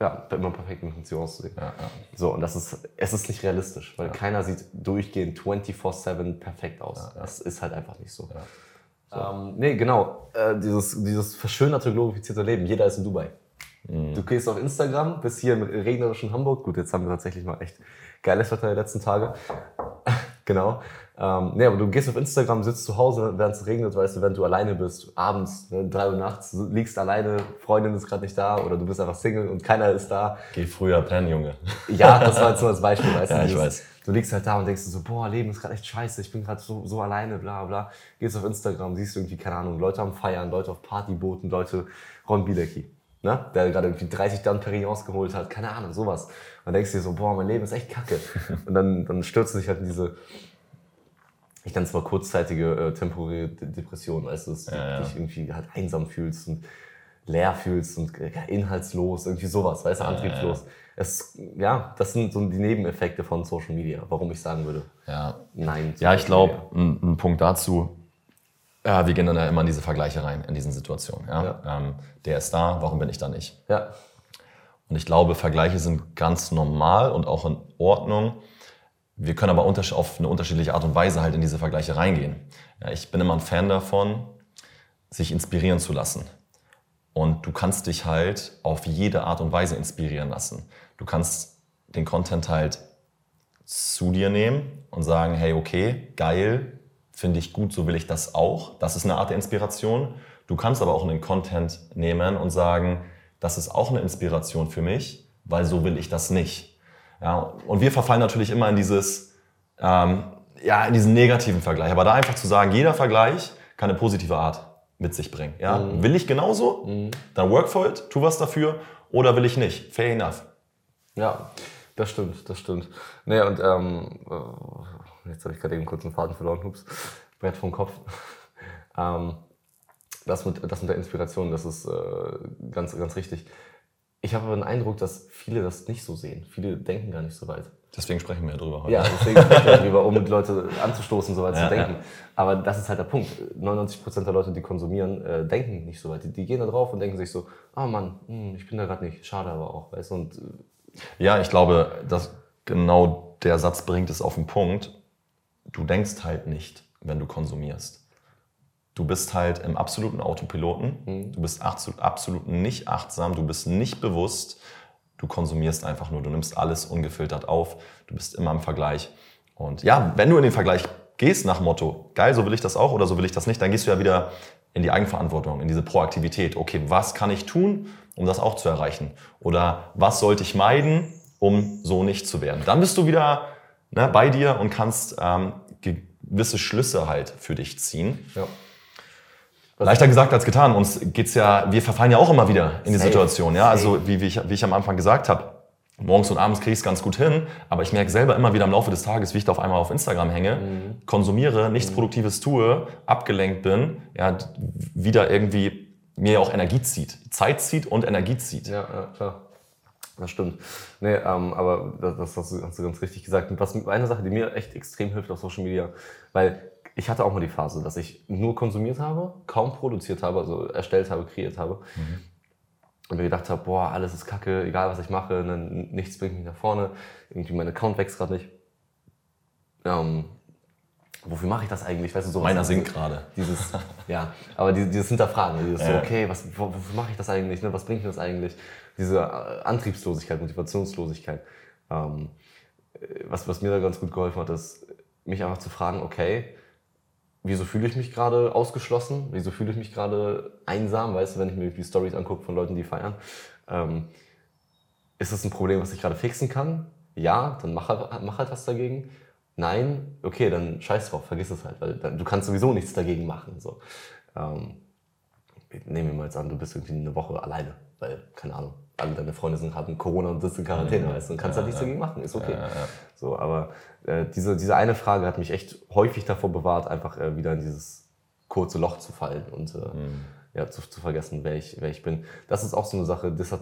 [SPEAKER 2] ja, immer perfekt in Funktion auszusehen.
[SPEAKER 1] Ja, ja.
[SPEAKER 2] So, und das ist, es ist nicht realistisch, weil keiner sieht durchgehend 24-7 perfekt aus. Das ist halt einfach nicht so. Ähm, nee, genau. Äh, dieses, dieses verschönerte, glorifizierte Leben. Jeder ist in Dubai. Du gehst auf Instagram, bist hier im regnerischen Hamburg. Gut, jetzt haben wir tatsächlich mal echt geiles Wetter die letzten Tage. genau. Ähm, nee, aber du gehst auf Instagram, sitzt zu Hause, während es regnet, weißt du, während du alleine bist, abends, ne, drei Uhr nachts, liegst alleine, Freundin ist gerade nicht da oder du bist einfach Single und keiner ist da.
[SPEAKER 1] Geh früher pennen, Junge.
[SPEAKER 2] Ja, das war jetzt nur das Beispiel, weißt du.
[SPEAKER 1] Ja, ich weiß.
[SPEAKER 2] Du liegst halt da und denkst so, boah, Leben ist gerade echt scheiße, ich bin gerade so, so alleine, bla bla. Gehst auf Instagram, siehst irgendwie, keine Ahnung, Leute am Feiern, Leute auf Partybooten, Leute, Ron Bilecki, ne? der gerade irgendwie 30 Down Perigons geholt hat, keine Ahnung, sowas. Und denkst dir so, boah, mein Leben ist echt kacke. Und dann, dann stürzt du dich halt in diese, ich nenne es mal kurzzeitige, äh, temporäre De- Depression, weißt du, dass du
[SPEAKER 1] Ja, ja.
[SPEAKER 2] dich irgendwie halt einsam fühlst und leer fühlst und äh, inhaltslos, irgendwie sowas, weißt du, antriebslos. Es, ja, das sind so die Nebeneffekte von Social Media, warum ich sagen würde,
[SPEAKER 1] Ja,
[SPEAKER 2] nein.
[SPEAKER 1] Ja, ich glaube, ein, ein Punkt dazu, ja, wir gehen dann ja immer in diese Vergleiche rein, in diesen Situationen. Ja? Ähm, der ist da, warum bin ich da nicht?
[SPEAKER 2] Ja,
[SPEAKER 1] Und ich glaube, Vergleiche sind ganz normal und auch in Ordnung. Wir können aber auf eine unterschiedliche Art und Weise halt in diese Vergleiche reingehen. Ja, ich bin immer ein Fan davon, sich inspirieren zu lassen. Und du kannst dich halt auf jede Art und Weise inspirieren lassen. Du kannst den Content halt zu dir nehmen und sagen, hey, okay, geil, finde ich gut, so will ich das auch. Das ist eine Art der Inspiration. Du kannst aber auch einen Content nehmen und sagen, das ist auch eine Inspiration für mich, weil so will ich das nicht. Ja, und wir verfallen natürlich immer in dieses, ähm, ja, in diesen negativen Vergleich. Aber da einfach zu sagen, jeder Vergleich kann eine positive Art mit sich bringen. Ja? Will ich genauso? Dann work for it, tu was dafür. Oder will ich nicht? Fair enough.
[SPEAKER 2] ja, das stimmt, das stimmt. Nee, und ähm, äh, jetzt habe ich gerade eben kurz einen Faden verloren, hups, Brett vom Kopf. ähm, das, mit, das mit der Inspiration, das ist äh, ganz, ganz richtig. Ich habe aber den Eindruck, dass viele das nicht so sehen. Viele denken gar nicht so weit.
[SPEAKER 1] Deswegen sprechen wir ja drüber heute.
[SPEAKER 2] Ja, deswegen sprechen wir darüber, um die Leute anzustoßen, so weit
[SPEAKER 1] Ja,
[SPEAKER 2] zu denken. Aber das ist halt der Punkt. 99% der Leute, die konsumieren, äh, denken nicht so weit. Die, die gehen da drauf und denken sich so, ah Mann, hm, ich bin da gerade nicht. Schade aber auch. Weißt? Und äh,
[SPEAKER 1] Ja, ich glaube, dass genau der Satz bringt es auf den Punkt. Du denkst halt nicht, wenn du konsumierst. Du bist halt im absoluten Autopiloten. Du bist absolut, absolut nicht achtsam. Du bist nicht bewusst. Du konsumierst einfach nur. Du nimmst alles ungefiltert auf. Du bist immer im Vergleich. Und ja, wenn du in den Vergleich gehst nach Motto, geil, so will ich das auch oder so will ich das nicht, dann gehst du ja wieder in die Eigenverantwortung, in diese Proaktivität. Okay, was kann ich tun, um das auch zu erreichen? Oder was sollte ich meiden, um so nicht zu werden? Dann bist du wieder ne, bei dir und kannst ähm, gewisse Schlüsse halt für dich ziehen.
[SPEAKER 2] ja.
[SPEAKER 1] Leichter gesagt als getan. Uns geht's ja, wir verfallen ja auch immer wieder in die
[SPEAKER 2] Safe.
[SPEAKER 1] Situation. Ja, also wie, wie, ich, wie ich am Anfang gesagt habe, morgens und abends kriege ich es ganz gut hin, aber ich merke selber immer wieder im Laufe des Tages, wie ich da auf einmal auf Instagram hänge, konsumiere, nichts Produktives tue, abgelenkt bin, ja, wieder irgendwie mir auch Energie zieht, Zeit zieht und Energie zieht.
[SPEAKER 2] Ja, ja, klar. Das stimmt. Nee, ähm, aber das, das hast, du, hast du ganz richtig gesagt. Und was eine Sache, die mir echt extrem hilft auf Social Media, weil ich hatte auch mal die Phase, dass ich nur konsumiert habe, kaum produziert habe, also erstellt habe, kreiert habe. Und mir gedacht habe, boah, alles ist kacke, egal was ich mache, ne, nichts bringt mich nach vorne, irgendwie mein Account wächst gerade nicht. Ähm, wofür mache ich das eigentlich?
[SPEAKER 1] Weißt du, so Meiner singt gerade.
[SPEAKER 2] Dieses, ja, aber dieses, dieses Hinterfragen, dieses ja. so, okay, was, wofür mache ich das eigentlich? Ne? Was bringt mir das eigentlich? Diese äh, Antriebslosigkeit, Motivationslosigkeit. Ähm, was, was mir da ganz gut geholfen hat, ist, mich einfach zu fragen, okay, wieso fühle ich mich gerade ausgeschlossen? Wieso fühle ich mich gerade einsam? Weißt du, wenn ich mir die Stories angucke von Leuten, die feiern. Ähm, ist das ein Problem, was ich gerade fixen kann? Ja, dann mach halt, mach halt was dagegen. Nein, okay, dann scheiß drauf, vergiss es halt, weil dann, du kannst sowieso nichts dagegen machen. So. Ähm, nehmen wir mal jetzt an, du bist irgendwie eine Woche alleine, weil, keine Ahnung, alle deine Freunde sind, haben Corona und sitzen in Quarantäne, weißt du, und kannst ja, halt nichts ja. dagegen machen, ist okay. Ja, so, aber äh, diese, diese eine Frage hat mich echt häufig davor bewahrt, einfach äh, wieder in dieses kurze Loch zu fallen und äh, mhm ja, zu, zu vergessen, wer ich, wer ich bin. Das ist auch so eine Sache, Dis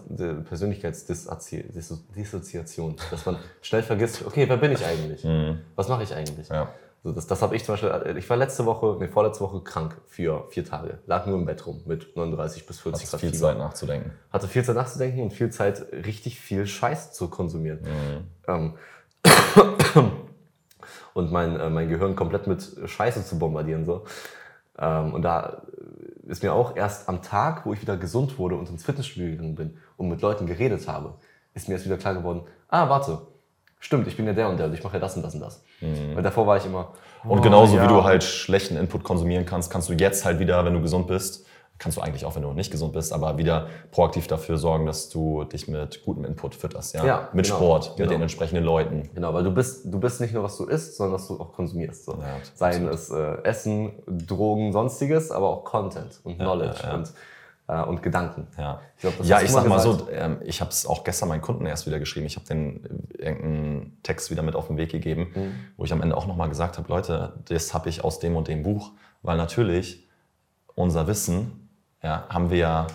[SPEAKER 2] Persönlichkeitsdissoziation, dass man schnell vergisst, okay, wer bin ich eigentlich? Mhm. Was mache ich eigentlich? Ja. So, das das habe ich zum Beispiel, ich war letzte Woche, nee, vorletzte Woche krank für vier Tage. Lag nur im Bett rum mit 39 bis 40
[SPEAKER 1] Grad viel Fieber. Zeit nachzudenken.
[SPEAKER 2] Hatte viel Zeit nachzudenken und viel Zeit, richtig viel Scheiß zu konsumieren. Mhm. Ähm, und mein, äh, mein Gehirn komplett mit Scheiße zu bombardieren. So. Ähm, und da ist mir auch erst am Tag, wo ich wieder gesund wurde und ins Fitnessstudio gegangen bin und mit Leuten geredet habe, ist mir erst wieder klar geworden, ah, warte, stimmt, ich bin ja der und der und ich mache ja das und das und das. Mhm. Weil davor war ich immer.
[SPEAKER 1] Und oh, genauso ja. wie du halt schlechten Input konsumieren kannst, kannst du jetzt halt wieder, wenn du gesund bist, kannst du eigentlich auch, wenn du nicht gesund bist, aber wieder proaktiv dafür sorgen, dass du dich mit gutem Input fütterst, ja? ja mit genau, Sport, genau. mit den entsprechenden Leuten.
[SPEAKER 2] Genau, weil du bist, du bist nicht nur, was du isst, sondern was du auch konsumierst. So. Ja, Seien es äh, Essen, Drogen, sonstiges, aber auch Content und Knowledge ja, und äh, und Gedanken.
[SPEAKER 1] Ja, ich, glaub, ja, ich sag mal so, ähm, ich habe es auch gestern meinen Kunden erst wieder geschrieben. Ich habe den äh, irgendeinen Text wieder mit auf den Weg gegeben, mhm. wo ich am Ende auch nochmal gesagt habe, Leute, das habe ich aus dem und dem Buch, weil natürlich unser Wissen ja, haben wir ja,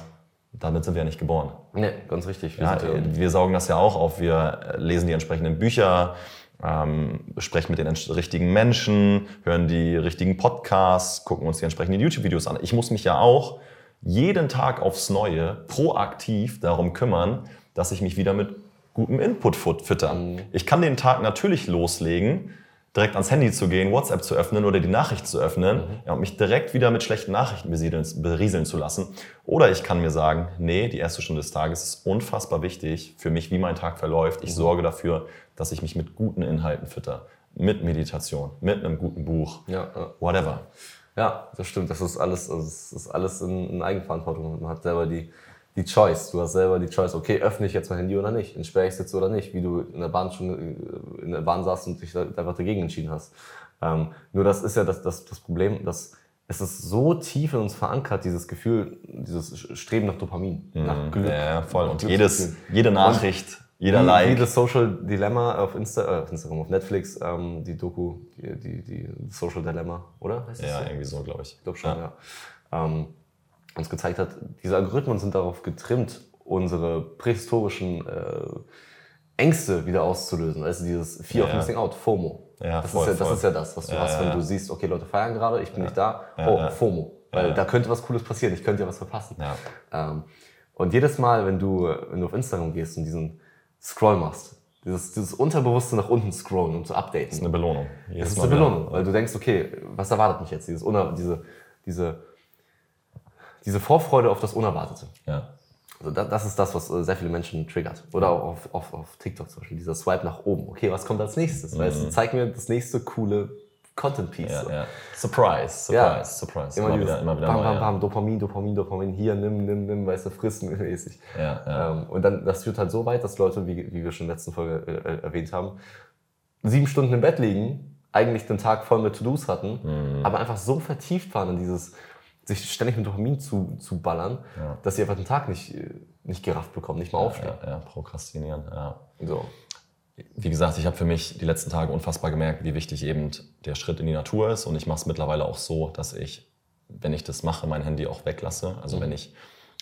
[SPEAKER 1] damit sind wir ja nicht geboren.
[SPEAKER 2] Nee, ganz richtig.
[SPEAKER 1] Wir, ja, wir saugen das ja auch auf. Wir lesen die entsprechenden Bücher, ähm, sprechen mit den richtigen Menschen, hören die richtigen Podcasts, gucken uns die entsprechenden YouTube-Videos an. Ich muss mich ja auch jeden Tag aufs Neue proaktiv darum kümmern, dass ich mich wieder mit gutem Input fütter. Mhm. Ich kann den Tag natürlich loslegen, direkt ans Handy zu gehen, WhatsApp zu öffnen oder die Nachricht zu öffnen mhm. ja, und mich direkt wieder mit schlechten Nachrichten berieseln zu lassen. Oder ich kann mir sagen, nee, die erste Stunde des Tages ist unfassbar wichtig für mich, wie mein Tag verläuft. Ich mhm. sorge dafür, dass ich mich mit guten Inhalten fütter. Mit Meditation, mit einem guten Buch, ja, ja. whatever.
[SPEAKER 2] Ja, das stimmt. Das ist alles, das ist alles in, in Eigenverantwortung. Man hat selber die, die Choice. Du hast selber die Choice, okay, öffne ich jetzt mein Handy oder nicht, entsperre ich es jetzt oder nicht, wie du in der Bahn schon äh, in der Bahn saßt und dich einfach dagegen entschieden hast. Ähm, nur das ist ja das, das, das Problem, dass es ist so tief in uns verankert, dieses Gefühl, dieses Streben nach Dopamin, mhm. nach
[SPEAKER 1] Glück. Ja, voll. Und jedes, jede Nachricht, jeder Like.
[SPEAKER 2] Jedes Social Dilemma auf, Insta, äh, auf Instagram, auf Netflix, ähm, die Doku, die, die, die Social Dilemma, oder?
[SPEAKER 1] Heißt ja, irgendwie so, glaube ich. Ich
[SPEAKER 2] glaube schon, ja. ja. Ähm, uns gezeigt hat, diese Algorithmen sind darauf getrimmt, unsere prähistorischen äh, Ängste wieder auszulösen. Also dieses Fear ja, of Missing Out, FOMO. Ja, das, voll, ist ja, das ist ja das, was du ja, hast, wenn du siehst, okay, Leute feiern gerade, ich bin nicht da. oh, FOMO. Weil da könnte was Cooles passieren, ich könnte ja was verpassen. Ähm, und jedes Mal, wenn du, wenn du auf Instagram gehst und diesen Scroll machst, dieses, dieses Unterbewusste nach unten scrollen, um zu updaten. Das
[SPEAKER 1] ist eine Belohnung.
[SPEAKER 2] Jedes das ist eine Belohnung, weil du denkst, okay, was erwartet mich jetzt? Dieses, diese, diese diese Vorfreude auf das Unerwartete. Ja. Also das, das ist das, was äh, sehr viele Menschen triggert. Oder auch auf, auf, auf TikTok zum Beispiel, dieser Swipe nach oben. Okay, was kommt als nächstes? Mhm. Weißt du, zeig mir das nächste coole Content Piece.
[SPEAKER 1] Ja, ja. Surprise, Surprise, ja. Surprise.
[SPEAKER 2] Immer, immer wieder, immer wieder. Bam, bam, bam, Dopamin, Dopamin, Dopamin, hier, nimm, nimm, nimm, weißt du, frissen mäßig. Ja, ja. Ähm, und dann, das führt halt so weit, dass Leute, wie, wie wir schon in der letzten Folge äh, äh, erwähnt haben, sieben Stunden im Bett liegen, eigentlich den Tag voll mit To-Dos hatten, mhm. aber einfach so vertieft waren in dieses, sich ständig mit Dopamin zu, zu ballern, dass sie einfach den Tag nicht, nicht gerafft bekommen, nicht mal aufstehen.
[SPEAKER 1] Ja, ja, prokrastinieren, ja. So. Wie gesagt, ich habe für mich die letzten Tage unfassbar gemerkt, wie wichtig eben der Schritt in die Natur ist. Und ich mache es mittlerweile auch so, dass ich, wenn ich das mache, mein Handy auch weglasse. Also mhm. wenn ich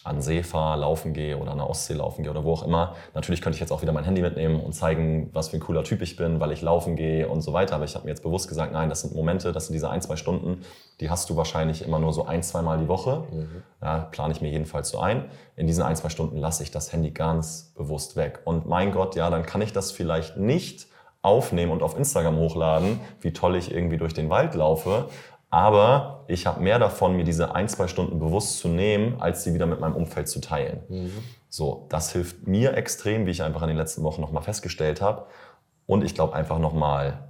[SPEAKER 1] an See fahre, laufen gehe oder an der Ostsee laufen gehe oder wo auch immer. Natürlich könnte ich jetzt auch wieder mein Handy mitnehmen und zeigen, was für ein cooler Typ ich bin, weil ich laufen gehe und so weiter. Aber ich habe mir jetzt bewusst gesagt, nein, das sind Momente, das sind diese ein, zwei Stunden, die hast du wahrscheinlich immer nur so ein, zwei Mal die Woche. Mhm. Ja, plane ich mir jedenfalls so ein. In diesen ein, zwei Stunden lasse ich das Handy ganz bewusst weg. Und mein Gott, ja, dann kann ich das vielleicht nicht aufnehmen und auf Instagram hochladen, wie toll ich irgendwie durch den Wald laufe. Aber ich habe mehr davon, mir diese ein, zwei Stunden bewusst zu nehmen, als sie wieder mit meinem Umfeld zu teilen. Mhm. So, das hilft mir extrem, wie ich einfach in den letzten Wochen nochmal festgestellt habe. Und ich glaube einfach nochmal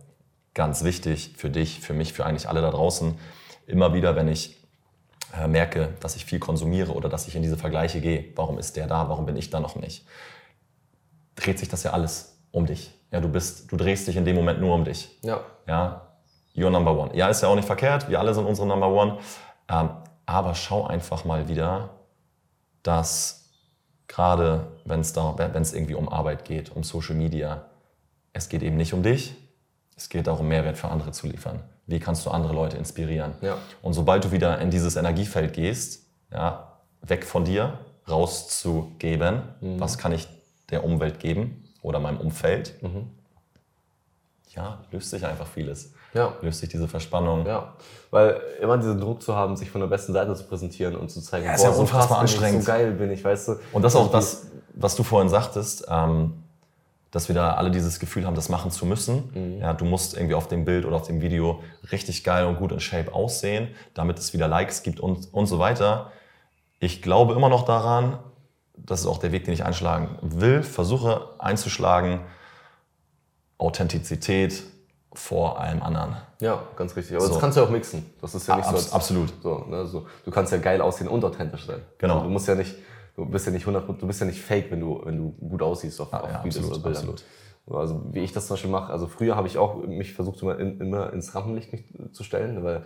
[SPEAKER 1] ganz wichtig für dich, für mich, für eigentlich alle da draußen, immer wieder, wenn ich äh, merke, dass ich viel konsumiere oder dass ich in diese Vergleiche gehe, warum ist der da, warum bin ich da noch nicht, dreht sich das ja alles um dich. Ja, du bist, du drehst dich in dem Moment nur um dich.
[SPEAKER 2] Ja.
[SPEAKER 1] Ja, you're number one. Ja, ist ja auch nicht verkehrt, wir alle sind unsere number one. Ähm, aber schau einfach mal wieder, dass gerade wenn es da, wenn es irgendwie um Arbeit geht, um Social Media, es geht eben nicht um dich, es geht darum, Mehrwert für andere zu liefern. Wie kannst du andere Leute inspirieren?
[SPEAKER 2] Ja.
[SPEAKER 1] Und sobald du wieder in dieses Energiefeld gehst, ja, weg von dir, rauszugeben, mhm. was kann ich der Umwelt geben oder meinem Umfeld, mhm. ja, löst sich einfach vieles.
[SPEAKER 2] Ja.
[SPEAKER 1] Löst sich diese Verspannung.
[SPEAKER 2] Ja, weil immer diesen Druck zu haben, sich von der besten Seite zu präsentieren und zu zeigen,
[SPEAKER 1] ja, ist boah, ja unfassbar
[SPEAKER 2] so
[SPEAKER 1] anstrengend.
[SPEAKER 2] so geil bin ich, weißt du.
[SPEAKER 1] Und das ist auch das, was du vorhin sagtest, ähm, dass wir da alle dieses Gefühl haben, das machen zu müssen. Mhm. Ja, du musst irgendwie auf dem Bild oder auf dem Video richtig geil und gut in Shape aussehen, damit es wieder Likes gibt und, und so weiter. Ich glaube immer noch daran, das ist auch der Weg, den ich einschlagen will, versuche einzuschlagen, Authentizität vor allem anderen.
[SPEAKER 2] Ja, ganz richtig. Aber so. das kannst du ja auch mixen. Das ist ja nicht Abs
[SPEAKER 1] so. Absolut.
[SPEAKER 2] So, ne, so, du kannst ja geil aussehen und authentisch sein.
[SPEAKER 1] Genau.
[SPEAKER 2] Also, du musst ja nicht du bist ja nicht 100, du bist ja nicht fake, wenn du, wenn du gut aussiehst auf,
[SPEAKER 1] ja, auf ja, Videos absolut, oder Bildern.
[SPEAKER 2] Also wie ich das zum Beispiel mache, also früher habe ich auch mich versucht immer, in, immer ins Rampenlicht zu stellen, weil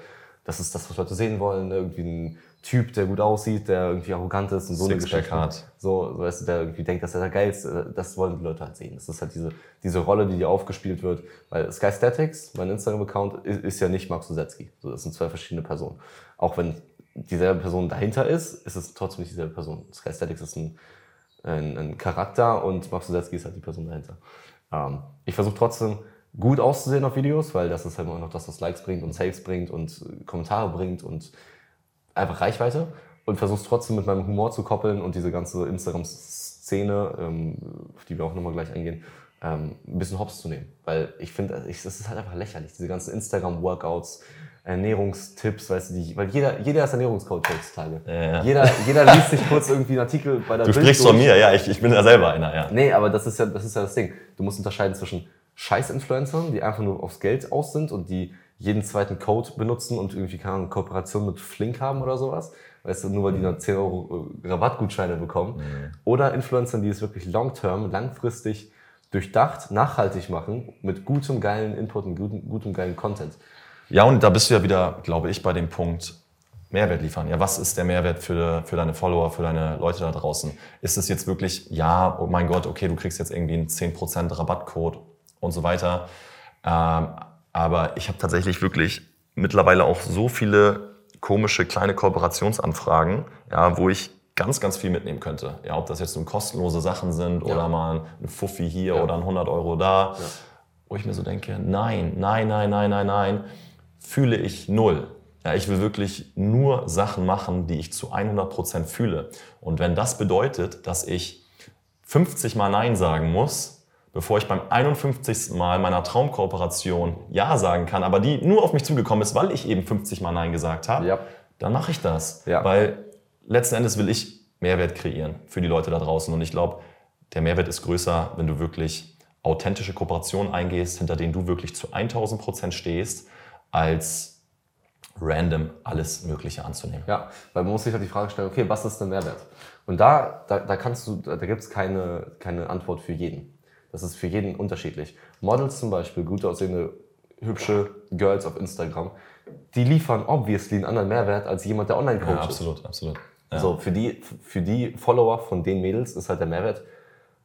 [SPEAKER 2] das ist das, was Leute sehen wollen. Ne? Irgendwie ein Typ, der gut aussieht, der irgendwie arrogant ist und so
[SPEAKER 1] eine Geschichte. Hat.
[SPEAKER 2] So, weißt du, der irgendwie denkt, dass er der Geilste Das wollen die Leute halt sehen. Das ist halt diese, diese Rolle, die dir aufgespielt wird. Weil Sky Statics, mein Instagram-Account, ist, ist, ja nicht Max Susetzky. So, das sind zwei verschiedene Personen. Auch wenn dieselbe Person dahinter ist, ist es trotzdem nicht dieselbe Person. Sky Statics ist ein ein, ein Charakter und Max Susetski ist halt die Person dahinter. Ähm, ich versuche trotzdem gut auszusehen auf Videos, weil das ist halt immer noch das, was Likes bringt und Saves bringt und Kommentare bringt und einfach Reichweite und versuche es trotzdem mit meinem Humor zu koppeln und diese ganze Instagram-Szene, ähm, auf die wir auch nochmal gleich eingehen, ähm, ein bisschen hops zu nehmen. Weil ich finde, es ist halt einfach lächerlich, diese ganzen Instagram-Workouts, Ernährungstipps, weißt du, die, weil jeder, jeder ist Ernährungscoach heutzutage.
[SPEAKER 1] Ja.
[SPEAKER 2] Jeder, jeder liest sich kurz irgendwie einen Artikel bei der
[SPEAKER 1] Du Bild sprichst durch. von mir, ja, ich, ich bin ja selber einer, ja.
[SPEAKER 2] Nee, aber das ist ja, das ist ja das Ding. Du musst unterscheiden zwischen Scheiß-Influencern, die einfach nur aufs Geld aus sind und die jeden zweiten Code benutzen und irgendwie keine Kooperation mit Flink haben oder sowas. Weißt du, nur weil die dann 10 Euro äh, Rabattgutscheine bekommen. Mhm. Oder Influencern, die es wirklich long-term, langfristig durchdacht, nachhaltig machen, mit gutem, geilen Input und gutem, gutem geilen Content.
[SPEAKER 1] Ja, und da bist du ja wieder, glaube ich, bei dem Punkt Mehrwert liefern. Ja, was ist der Mehrwert für, für deine Follower, für deine Leute da draußen? Ist es jetzt wirklich, ja, oh mein Gott, okay, du kriegst jetzt irgendwie einen 10% Rabattcode und so weiter. Ähm, aber ich habe tatsächlich wirklich mittlerweile auch so viele komische kleine Kooperationsanfragen, ja, wo ich ganz, ganz viel mitnehmen könnte. Ja, ob das jetzt nun kostenlose Sachen sind ja. oder mal ein Fuffi hier ja. oder ein 100 Euro da. Ja. Wo ich mir so denke, nein, nein, nein, nein, nein, nein fühle ich null. Ja, ich will wirklich nur Sachen machen, die ich zu 100% fühle. Und wenn das bedeutet, dass ich 50 Mal Nein sagen muss, bevor ich beim 51. Mal meiner Traumkooperation Ja sagen kann, aber die nur auf mich zugekommen ist, weil ich eben 50 Mal Nein gesagt habe,
[SPEAKER 2] ja.
[SPEAKER 1] dann mache ich das.
[SPEAKER 2] Ja.
[SPEAKER 1] Weil letzten Endes will ich Mehrwert kreieren für die Leute da draußen. Und ich glaube, der Mehrwert ist größer, wenn du wirklich authentische Kooperationen eingehst, hinter denen du wirklich zu 1000% stehst als random alles Mögliche anzunehmen.
[SPEAKER 2] Ja, weil man muss sich halt die Frage stellen, okay, was ist der Mehrwert? Und da, da, da kannst du, da gibt es keine, keine Antwort für jeden. Das ist für jeden unterschiedlich. Models zum Beispiel, gut aussehende, hübsche Girls auf Instagram, die liefern obviously einen anderen Mehrwert als jemand, der Online-Coach ja,
[SPEAKER 1] absolut, Absolut,
[SPEAKER 2] ja. So, für die, für die Follower von den Mädels ist halt der Mehrwert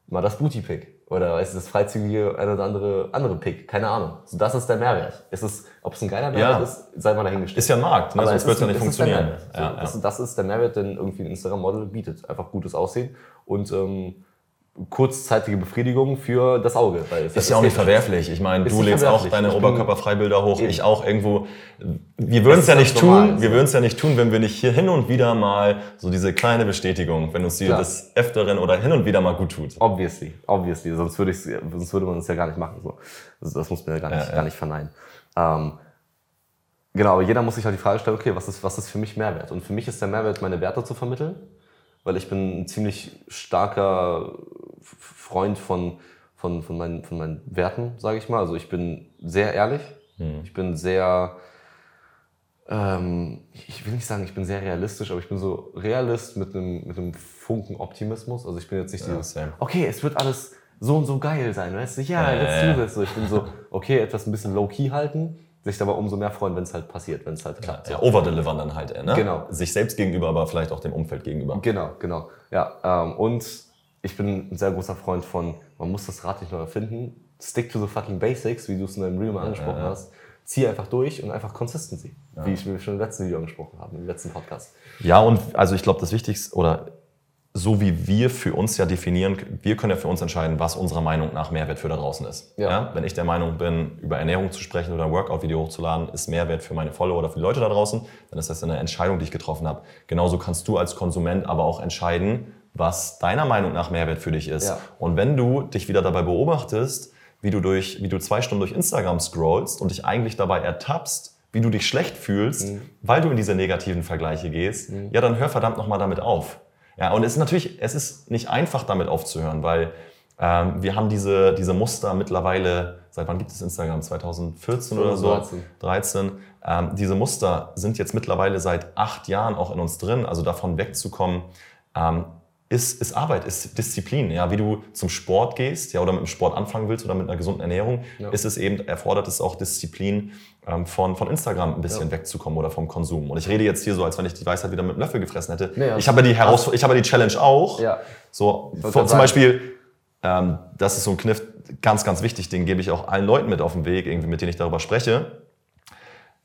[SPEAKER 2] mal das Booty-Pick. Oder ist das freizügige eine oder andere andere Pick? Keine Ahnung. So, das ist der Mehrwert. Ist es, ob es ein geiler Mehrwert
[SPEAKER 1] ja.
[SPEAKER 2] ist, sei mal dahingestellt.
[SPEAKER 1] Ist ja ein Markt, ne?
[SPEAKER 2] Aber
[SPEAKER 1] sonst wird es ja nicht funktionieren.
[SPEAKER 2] So, ja, das, das, ist der Mehrwert, den irgendwie ein Instagram-Model bietet. Einfach gutes Aussehen und ähm, kurzzeitige Befriedigung für das Auge.
[SPEAKER 1] Weil ist ja auch nicht verwerflich. Ich meine, du lädst auch deine Oberkörperfreibilder hoch, ich auch irgendwo. Wir würden es ja nicht tun, normal, wir würden es ja nicht tun, wenn wir nicht hier hin und wieder mal so diese kleine Bestätigung, wenn uns die des Öfteren oder hin und wieder mal gut tut.
[SPEAKER 2] Obviously, obviously. Sonst würde, ich, sonst würde man es ja gar nicht machen. So. Das, das muss man ja gar nicht, ja, ja. Gar nicht verneinen. Ähm, genau, aber jeder muss sich halt die Frage stellen, okay, was ist, was ist für mich Mehrwert? Und für mich ist der Mehrwert, meine Werte zu vermitteln weil ich bin ein ziemlich starker Freund von, von, von, meinen, von meinen Werten, sage ich mal. Also ich bin sehr ehrlich, mhm. ich bin sehr, ähm, ich will nicht sagen, ich bin sehr realistisch, aber ich bin so Realist mit einem, mit einem Funken Optimismus. Also ich bin jetzt nicht ja, dieses, okay, es wird alles so und so geil sein, weißt du? Ja, let's do this. So, ich bin so, okay, etwas ein bisschen low-key halten sich aber umso mehr freuen, wenn es halt passiert, wenn es halt klappt.
[SPEAKER 1] Ja, ja overdelivern dann halt, ne? Genau. Sich selbst gegenüber, aber vielleicht auch dem Umfeld gegenüber.
[SPEAKER 2] Genau, genau. Ja, ähm, und ich bin ein sehr großer Freund von, man muss das Rad nicht neu erfinden. Stick to the fucking basics, wie du es in deinem Reel mal angesprochen ja, ja. hast. Zieh einfach durch und einfach Consistency, wie ich mir schon im letzten Video angesprochen habe, im letzten Podcast.
[SPEAKER 1] Ja, und also ich glaube, das Wichtigste, oder so wie wir für uns ja definieren, wir können ja für uns entscheiden, was unserer Meinung nach Mehrwert für da draußen ist. Ja. ja. Wenn ich der Meinung bin, über Ernährung zu sprechen oder ein Workout-Video hochzuladen, ist Mehrwert für meine Follower oder für die Leute da draußen, dann ist das eine Entscheidung, die ich getroffen habe. Genauso kannst du als Konsument aber auch entscheiden, was deiner Meinung nach Mehrwert für dich ist. Ja. Und wenn du dich wieder dabei beobachtest, wie du, durch, wie du zwei Stunden durch Instagram scrollst und dich eigentlich dabei ertappst, wie du dich schlecht fühlst, mhm. weil du in diese negativen Vergleiche gehst, mhm. ja, dann hör verdammt nochmal damit auf. Ja, und es ist natürlich, es ist nicht einfach damit aufzuhören, weil ähm, wir haben diese, diese Muster mittlerweile, seit wann gibt es Instagram? 2014 oder so? 13. 13. Ähm, diese Muster sind jetzt mittlerweile seit acht Jahren auch in uns drin. Also davon wegzukommen, ähm, ist, ist Arbeit, ist Disziplin. Ja, wie du zum Sport gehst, ja, oder mit dem Sport anfangen willst oder mit einer gesunden Ernährung, ja. ist es eben, erfordert es auch Disziplin, von, von Instagram ein bisschen ja. wegzukommen oder vom Konsum. Und ich rede jetzt hier so, als wenn ich die Weisheit wieder mit dem Löffel gefressen hätte. Nee, ich habe die Heraus ich habe die Challenge auch. Ja. So, zum Beispiel, ähm, das ist so ein Kniff, ganz, ganz wichtig, den gebe ich auch allen Leuten mit auf den Weg, irgendwie, mit denen ich darüber spreche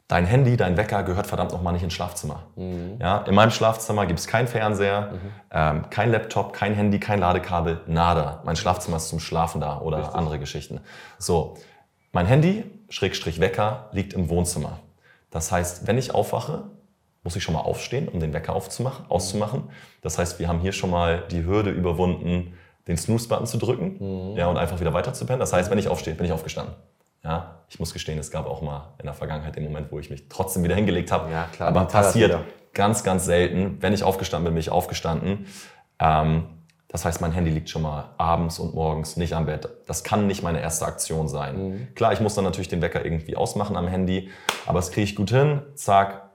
[SPEAKER 1] dein Handy, dein Wecker gehört verdammt nochmal nicht ins Schlafzimmer. Mhm. Ja, in meinem Schlafzimmer gibt es keinen Fernseher, mhm. ähm, kein Laptop, kein Handy, kein Ladekabel, nada. Mein Schlafzimmer ist zum Schlafen da oder Richtig. andere Geschichten. So, mein Handy, Schrägstrich Wecker, liegt im Wohnzimmer. Das heißt, wenn ich aufwache, muss ich schon mal aufstehen, um den Wecker aufzumachen, auszumachen. Das heißt, wir haben hier schon mal die Hürde überwunden, den Snooze-Button zu drücken mhm. ja, und einfach wieder weiter zu pennen. Das heißt, wenn ich aufstehe, bin ich aufgestanden. Ja, ich muss gestehen, es gab auch mal in der Vergangenheit den Moment, wo ich mich trotzdem wieder hingelegt habe. Ja, klar. Aber passiert ganz, ganz selten. Wenn ich aufgestanden bin, bin ich aufgestanden. Ähm, das heißt, mein Handy liegt schon mal abends und morgens nicht am Bett. Das kann nicht meine erste Aktion sein. Mhm. Klar, ich muss dann natürlich den Wecker irgendwie ausmachen am Handy, aber das kriege ich gut hin. Zack,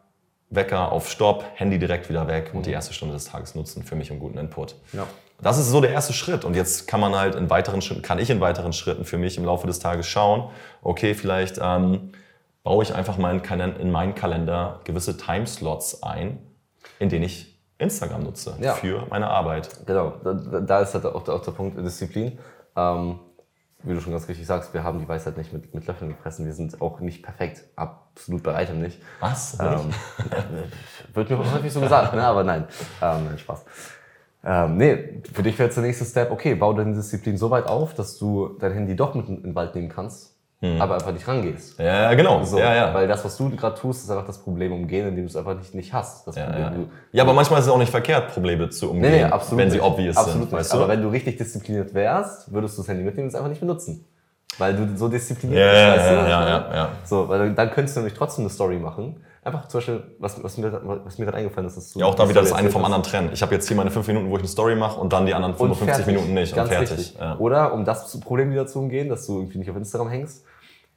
[SPEAKER 1] Wecker auf Stopp, Handy direkt wieder weg mhm. und die erste Stunde des Tages nutzen für mich und guten Input. Ja. Das ist so der erste Schritt. Und jetzt kann man halt in weiteren Schritten, kann ich in weiteren Schritten für mich im Laufe des Tages schauen, okay, vielleicht ähm, baue ich einfach mal in meinen Kalender gewisse Timeslots ein, in denen ich Instagram nutze ja. für meine Arbeit.
[SPEAKER 2] Genau, da, da ist halt auch, auch der Punkt Disziplin. Ähm, wie du schon ganz richtig sagst, wir haben die Weisheit nicht mit, mit Löffeln gefressen. Wir sind auch nicht perfekt, absolut bei weitem nicht.
[SPEAKER 1] Was? Ähm,
[SPEAKER 2] wird mir häufig so gesagt, ne? aber nein, ähm, nein Spaß. Ähm, nee, für dich wäre jetzt der nächste Step, okay, bau deine Disziplin so weit auf, dass du dein Handy doch mit in den Wald nehmen kannst, hm. aber einfach nicht rangehst.
[SPEAKER 1] Ja, genau.
[SPEAKER 2] So,
[SPEAKER 1] ja, ja.
[SPEAKER 2] Weil das, was du gerade tust, ist einfach das Problem umgehen, indem du es einfach nicht, nicht hast. Das
[SPEAKER 1] ja,
[SPEAKER 2] Problem,
[SPEAKER 1] ja. Du, ja, aber manchmal ist es auch nicht verkehrt, Probleme zu umgehen, nee, nee, absolut wenn sie nicht. obvious absolut sind.
[SPEAKER 2] Weißt du? Aber wenn du richtig diszipliniert wärst, würdest du das Handy mitnehmen und es einfach nicht benutzen. Weil du so diszipliniert bist.
[SPEAKER 1] Ja, ja, ja, ja, ja.
[SPEAKER 2] So, weil dann könntest du nämlich trotzdem eine Story machen Einfach zum Beispiel, was, was mir, was mir gerade eingefallen ist, ist
[SPEAKER 1] Ja, auch da wieder das eine vom anderen trennen. Ich habe jetzt hier meine fünf Minuten, wo ich eine Story mache und dann die anderen 55 Minuten nicht
[SPEAKER 2] und fertig. Ja. Oder um das Problem wieder zu umgehen, dass du irgendwie nicht auf Instagram hängst,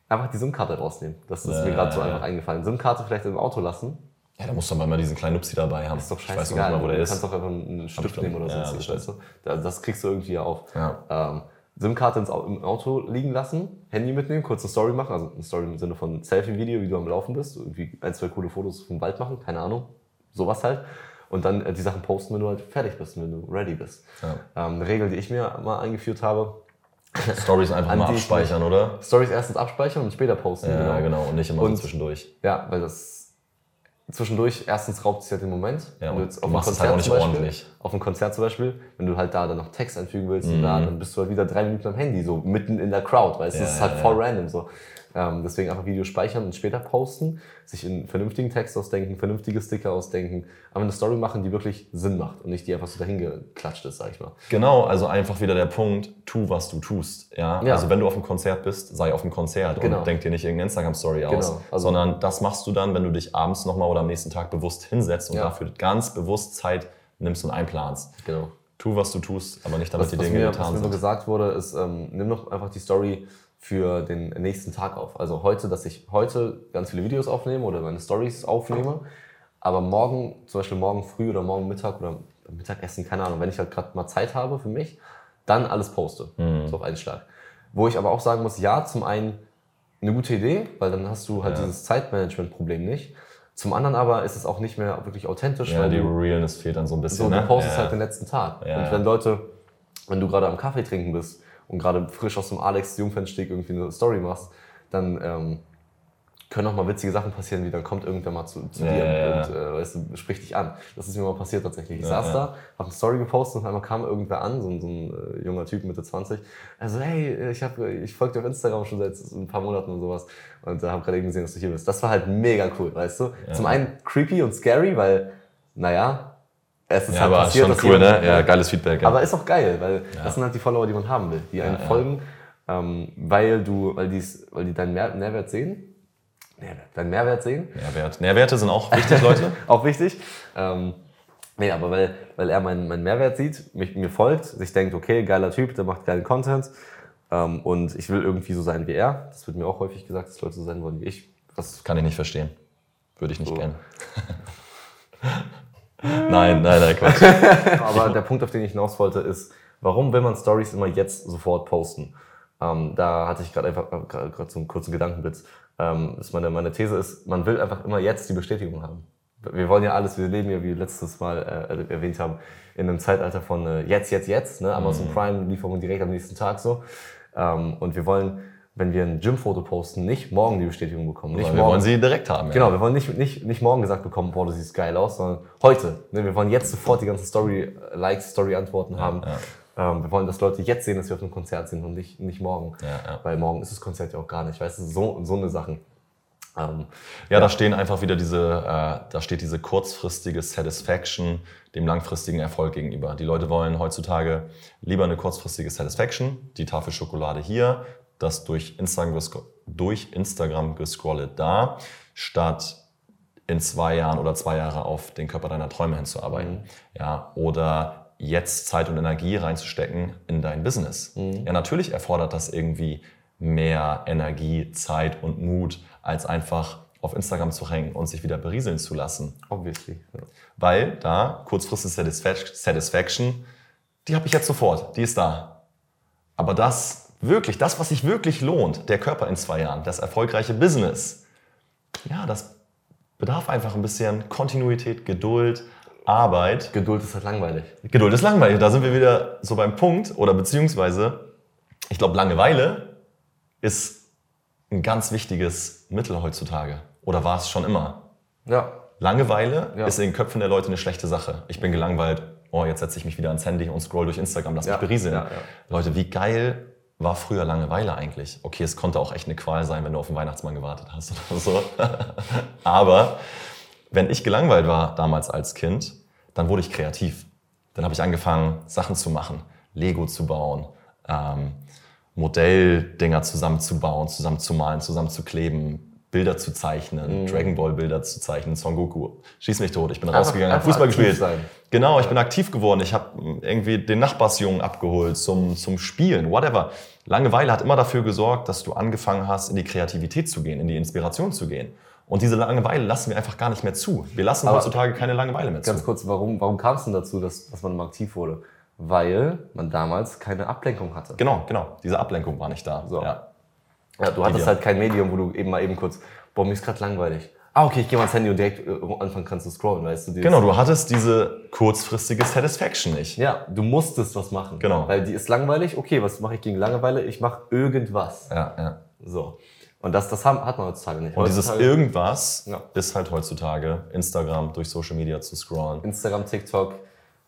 [SPEAKER 2] einfach die SIM-Karte rausnehmen. Das ist äh, mir gerade so einfach eingefallen. SIM-Karte vielleicht im Auto lassen.
[SPEAKER 1] Ja, da musst du aber mal diesen kleinen Nupsi dabei haben.
[SPEAKER 2] Das ist doch scheißegal. Ich weiß nicht mal, wo der ist. Du kannst doch einfach einen Stift nehmen oder so. Ja, weißt du? Das kriegst du irgendwie auf. Ja. Ähm, SIM-Karte im Auto liegen lassen, Handy mitnehmen, kurz eine Story machen, also eine Story im Sinne von Selfie-Video, wie du am Laufen bist, irgendwie ein, zwei coole Fotos vom Wald machen, keine Ahnung, sowas halt. Und dann äh, die Sachen posten, wenn du halt fertig bist, wenn du ready bist. Ja. Ähm, eine Regel, die ich mir mal eingeführt habe.
[SPEAKER 1] Stories einfach mal abspeichern, oder?
[SPEAKER 2] Stories erstens abspeichern und später posten.
[SPEAKER 1] Ja, genau. genau. Und nicht immer und, zwischendurch.
[SPEAKER 2] Ja, weil das zwischendurch, erstens raubt es ja den Moment.
[SPEAKER 1] Ja,
[SPEAKER 2] Wenn
[SPEAKER 1] und
[SPEAKER 2] jetzt
[SPEAKER 1] du machst es halt auch nicht
[SPEAKER 2] Beispiel,
[SPEAKER 1] ordentlich.
[SPEAKER 2] Auf einem Konzert zum Beispiel, wenn du halt da dann noch Text einfügen willst
[SPEAKER 1] Mhm.
[SPEAKER 2] und da, dann bist du halt wieder drei Minuten am Handy, so mitten in der Crowd, weißt du,
[SPEAKER 1] Ja,
[SPEAKER 2] das ist halt voll random so. Ähm, deswegen einfach Video speichern und später posten, sich einen vernünftigen Text ausdenken, vernünftige Sticker ausdenken, aber eine Story machen, die wirklich Sinn macht und nicht die einfach so dahin geklatscht ist, sag ich mal.
[SPEAKER 1] Genau, also einfach wieder der Punkt, tu, was du tust. Ja?
[SPEAKER 2] Ja.
[SPEAKER 1] Also wenn du auf einem Konzert bist, sei auf dem Konzert
[SPEAKER 2] Genau.
[SPEAKER 1] und denk dir nicht irgendeine Instagram-Story aus,
[SPEAKER 2] Genau, also-
[SPEAKER 1] sondern das machst du dann, wenn du dich abends nochmal oder am nächsten Tag bewusst hinsetzt und
[SPEAKER 2] Ja.
[SPEAKER 1] dafür ganz bewusst Zeit nimmst und einplanst.
[SPEAKER 2] Genau.
[SPEAKER 1] Tu, was du tust, aber nicht damit
[SPEAKER 2] Was,
[SPEAKER 1] die
[SPEAKER 2] was,
[SPEAKER 1] Dinge
[SPEAKER 2] mir, was
[SPEAKER 1] getan
[SPEAKER 2] mir so
[SPEAKER 1] sind.
[SPEAKER 2] gesagt wurde, ist, ähm, nimm doch einfach die Story für den nächsten Tag auf. Also heute, dass ich heute ganz viele Videos aufnehme oder meine Stories aufnehme, aber morgen, zum Beispiel morgen früh oder morgen Mittag oder Mittagessen, keine Ahnung, wenn ich halt gerade mal Zeit habe für mich, dann alles poste,
[SPEAKER 1] Mhm.
[SPEAKER 2] so auf einen Schlag. Wo ich aber auch sagen muss, ja, zum einen eine gute Idee, weil dann hast du halt
[SPEAKER 1] Ja.
[SPEAKER 2] dieses Zeitmanagement-Problem nicht. Zum anderen aber ist es auch nicht mehr wirklich authentisch,
[SPEAKER 1] Ja,
[SPEAKER 2] weil
[SPEAKER 1] die Realness fehlt dann so ein bisschen.
[SPEAKER 2] so,
[SPEAKER 1] ne?
[SPEAKER 2] du postest
[SPEAKER 1] ja.
[SPEAKER 2] halt den letzten Tag.
[SPEAKER 1] Ja,
[SPEAKER 2] und wenn Leute, wenn du gerade am Kaffee trinken bist und gerade frisch aus dem Alex Jungfernstieg irgendwie eine Story machst, dann ähm, können auch mal witzige Sachen passieren, wie dann kommt irgendwer mal zu, zu
[SPEAKER 1] Ja,
[SPEAKER 2] dir
[SPEAKER 1] ja,
[SPEAKER 2] und äh, weißt du, spricht dich an. Das ist mir mal passiert tatsächlich. Ich
[SPEAKER 1] Ja,
[SPEAKER 2] saß da, habe eine Story gepostet und einmal kam irgendwer an, so, ein- so ein äh, junger Typ Mitte 20. Also hey, ich, hab, ich folge dir auf Instagram schon seit ein paar Monaten und sowas und äh, habe gerade eben gesehen, dass du hier bist. Das war halt mega cool, weißt du. Zum einen creepy und scary, weil, naja, es ist
[SPEAKER 1] Ja,
[SPEAKER 2] halt
[SPEAKER 1] aber
[SPEAKER 2] passiert,
[SPEAKER 1] schon cool, ne? Ja, geiles Feedback. Ja.
[SPEAKER 2] aber ist auch geil, weil das sind halt die Follower, die man haben will, die einen
[SPEAKER 1] ja.
[SPEAKER 2] folgen, ähm, weil du, weil die's, weil die deinen Mehr Mehrwert sehen. Mehrwert, deinen Mehrwert sehen.
[SPEAKER 1] Nährwert. Nährwerte sind auch wichtig, Leute.
[SPEAKER 2] Auch wichtig. Ähm, nee, aber weil, weil er meinen, meinen Mehrwert sieht, mich, mir folgt, sich denkt, okay, geiler Typ, der macht geilen Content. Ähm, und ich will irgendwie so sein wie er. Das wird mir auch häufig gesagt, dass Leute so sein wollen wie ich. Was
[SPEAKER 1] Kann ich nicht verstehen. Würde ich nicht
[SPEAKER 2] So.
[SPEAKER 1] kennen. nein, nein, nein, Quatsch.
[SPEAKER 2] Aber der Punkt, auf den ich hinaus wollte, ist, warum will man Stories immer jetzt sofort posten? Ähm, da hatte ich gerade einfach äh, gerade so einen kurzen Gedankenblitz. Ähm, meine, meine These ist, man will einfach immer jetzt die Bestätigung haben. Wir wollen ja alles, wir leben ja, wie wir letztes Mal äh, erwähnt haben, in einem Zeitalter von äh, jetzt, jetzt, jetzt. Ne? Amazon Prime, Lieferung direkt am nächsten Tag so. Ähm, und wir wollen, wenn wir ein Gym-Foto posten, nicht morgen die Bestätigung bekommen. Nicht
[SPEAKER 1] wir
[SPEAKER 2] morgen.
[SPEAKER 1] wollen sie direkt haben.
[SPEAKER 2] Genau, wir wollen nicht, nicht, nicht morgen gesagt bekommen, boah, du siehst geil aus, sondern heute. Ne, wir wollen jetzt sofort die ganzen Story-Likes, Story-Antworten haben. Ähm, wir wollen, dass Leute jetzt sehen, dass wir auf einem Konzert sind und nicht, nicht morgen.
[SPEAKER 1] Ja, ja.
[SPEAKER 2] Weil morgen ist das Konzert ja auch gar nicht. Weißt du, so, so eine Sachen. Ähm,
[SPEAKER 1] Ja, da stehen einfach wieder diese, äh, da steht diese kurzfristige Satisfaction dem langfristigen Erfolg gegenüber. Die Leute wollen heutzutage lieber eine kurzfristige Satisfaction, die Tafel Schokolade hier, das durch Instagram, durch Instagram gescrollet da, statt in zwei Jahren oder zwei Jahre auf den Körper deiner Träume hinzuarbeiten. Ja, oder jetzt Zeit und Energie reinzustecken in dein Business. Ja, natürlich erfordert das irgendwie mehr Energie, Zeit und Mut, als einfach auf Instagram zu hängen und sich wieder berieseln zu lassen.
[SPEAKER 2] obviously. Ja.
[SPEAKER 1] Weil da kurzfristige Satisfac- Satisfaction, die habe ich jetzt sofort, die ist da. Aber das wirklich, das, was sich wirklich lohnt, der Körper in zwei Jahren, das erfolgreiche Business, ja, das bedarf einfach ein bisschen Kontinuität, Geduld, Arbeit.
[SPEAKER 2] Geduld ist halt langweilig.
[SPEAKER 1] Geduld ist langweilig. Da sind wir wieder so beim Punkt, oder beziehungsweise, ich glaube, Langeweile ist ein ganz wichtiges Mittel heutzutage. Oder war es schon immer?
[SPEAKER 2] Ja.
[SPEAKER 1] Langeweile
[SPEAKER 2] Ja.
[SPEAKER 1] ist in den Köpfen der Leute eine schlechte Sache. Ich bin gelangweilt, oh, jetzt setze ich mich wieder ans Handy und scroll durch Instagram, lass
[SPEAKER 2] Ja,
[SPEAKER 1] mich berieseln.
[SPEAKER 2] ja.
[SPEAKER 1] Leute, wie geil war früher Langeweile eigentlich? Okay, es konnte auch echt eine Qual sein, wenn du auf den Weihnachtsmann gewartet hast oder so. Aber wenn ich gelangweilt war damals als Kind, dann wurde ich kreativ. Dann habe ich angefangen, Sachen zu machen, Lego zu bauen, ähm, Modelldinger zusammenzubauen, zusammenzumalen, zusammenzukleben, Bilder zu zeichnen, Dragon Ball Bilder zu zeichnen, Son Goku. Schieß mich tot. Ich bin
[SPEAKER 2] Einfach-
[SPEAKER 1] rausgegangen, habe Fußball gespielt.
[SPEAKER 2] sein.
[SPEAKER 1] Genau, ich bin aktiv geworden. Ich habe irgendwie den Nachbarsjungen abgeholt zum, zum Spielen, whatever. Langeweile hat immer dafür gesorgt, dass du angefangen hast, in die Kreativität zu gehen, in die Inspiration zu gehen. Und diese Langeweile lassen wir einfach gar nicht mehr zu. Wir lassen
[SPEAKER 2] Aber
[SPEAKER 1] heutzutage keine Langeweile mehr
[SPEAKER 2] Ganz
[SPEAKER 1] zu.
[SPEAKER 2] kurz, warum, warum kam es denn dazu, dass, dass man immer aktiv wurde? Weil man damals keine Ablenkung hatte.
[SPEAKER 1] Genau, genau. Diese Ablenkung war nicht da.
[SPEAKER 2] So.
[SPEAKER 1] Ja.
[SPEAKER 2] Ja, du hattest
[SPEAKER 1] wir-
[SPEAKER 2] halt kein Medium, wo du eben mal eben kurz, boah, mir ist gerade langweilig. Ah, okay, ich gehe mal ans Handy und direkt äh, anfangen kannst zu scrollen, weißt du?
[SPEAKER 1] Genau, du hattest diese kurzfristige Satisfaction nicht.
[SPEAKER 2] Ja, du musstest was machen.
[SPEAKER 1] Genau.
[SPEAKER 2] Weil die ist langweilig, okay, was mache ich gegen Langeweile? Ich mache irgendwas.
[SPEAKER 1] Ja, ja.
[SPEAKER 2] So. Und das, das hat man heutzutage nicht.
[SPEAKER 1] Und
[SPEAKER 2] heutzutage,
[SPEAKER 1] dieses irgendwas ja. ist halt heutzutage Instagram durch Social Media zu scrollen.
[SPEAKER 2] Instagram, TikTok,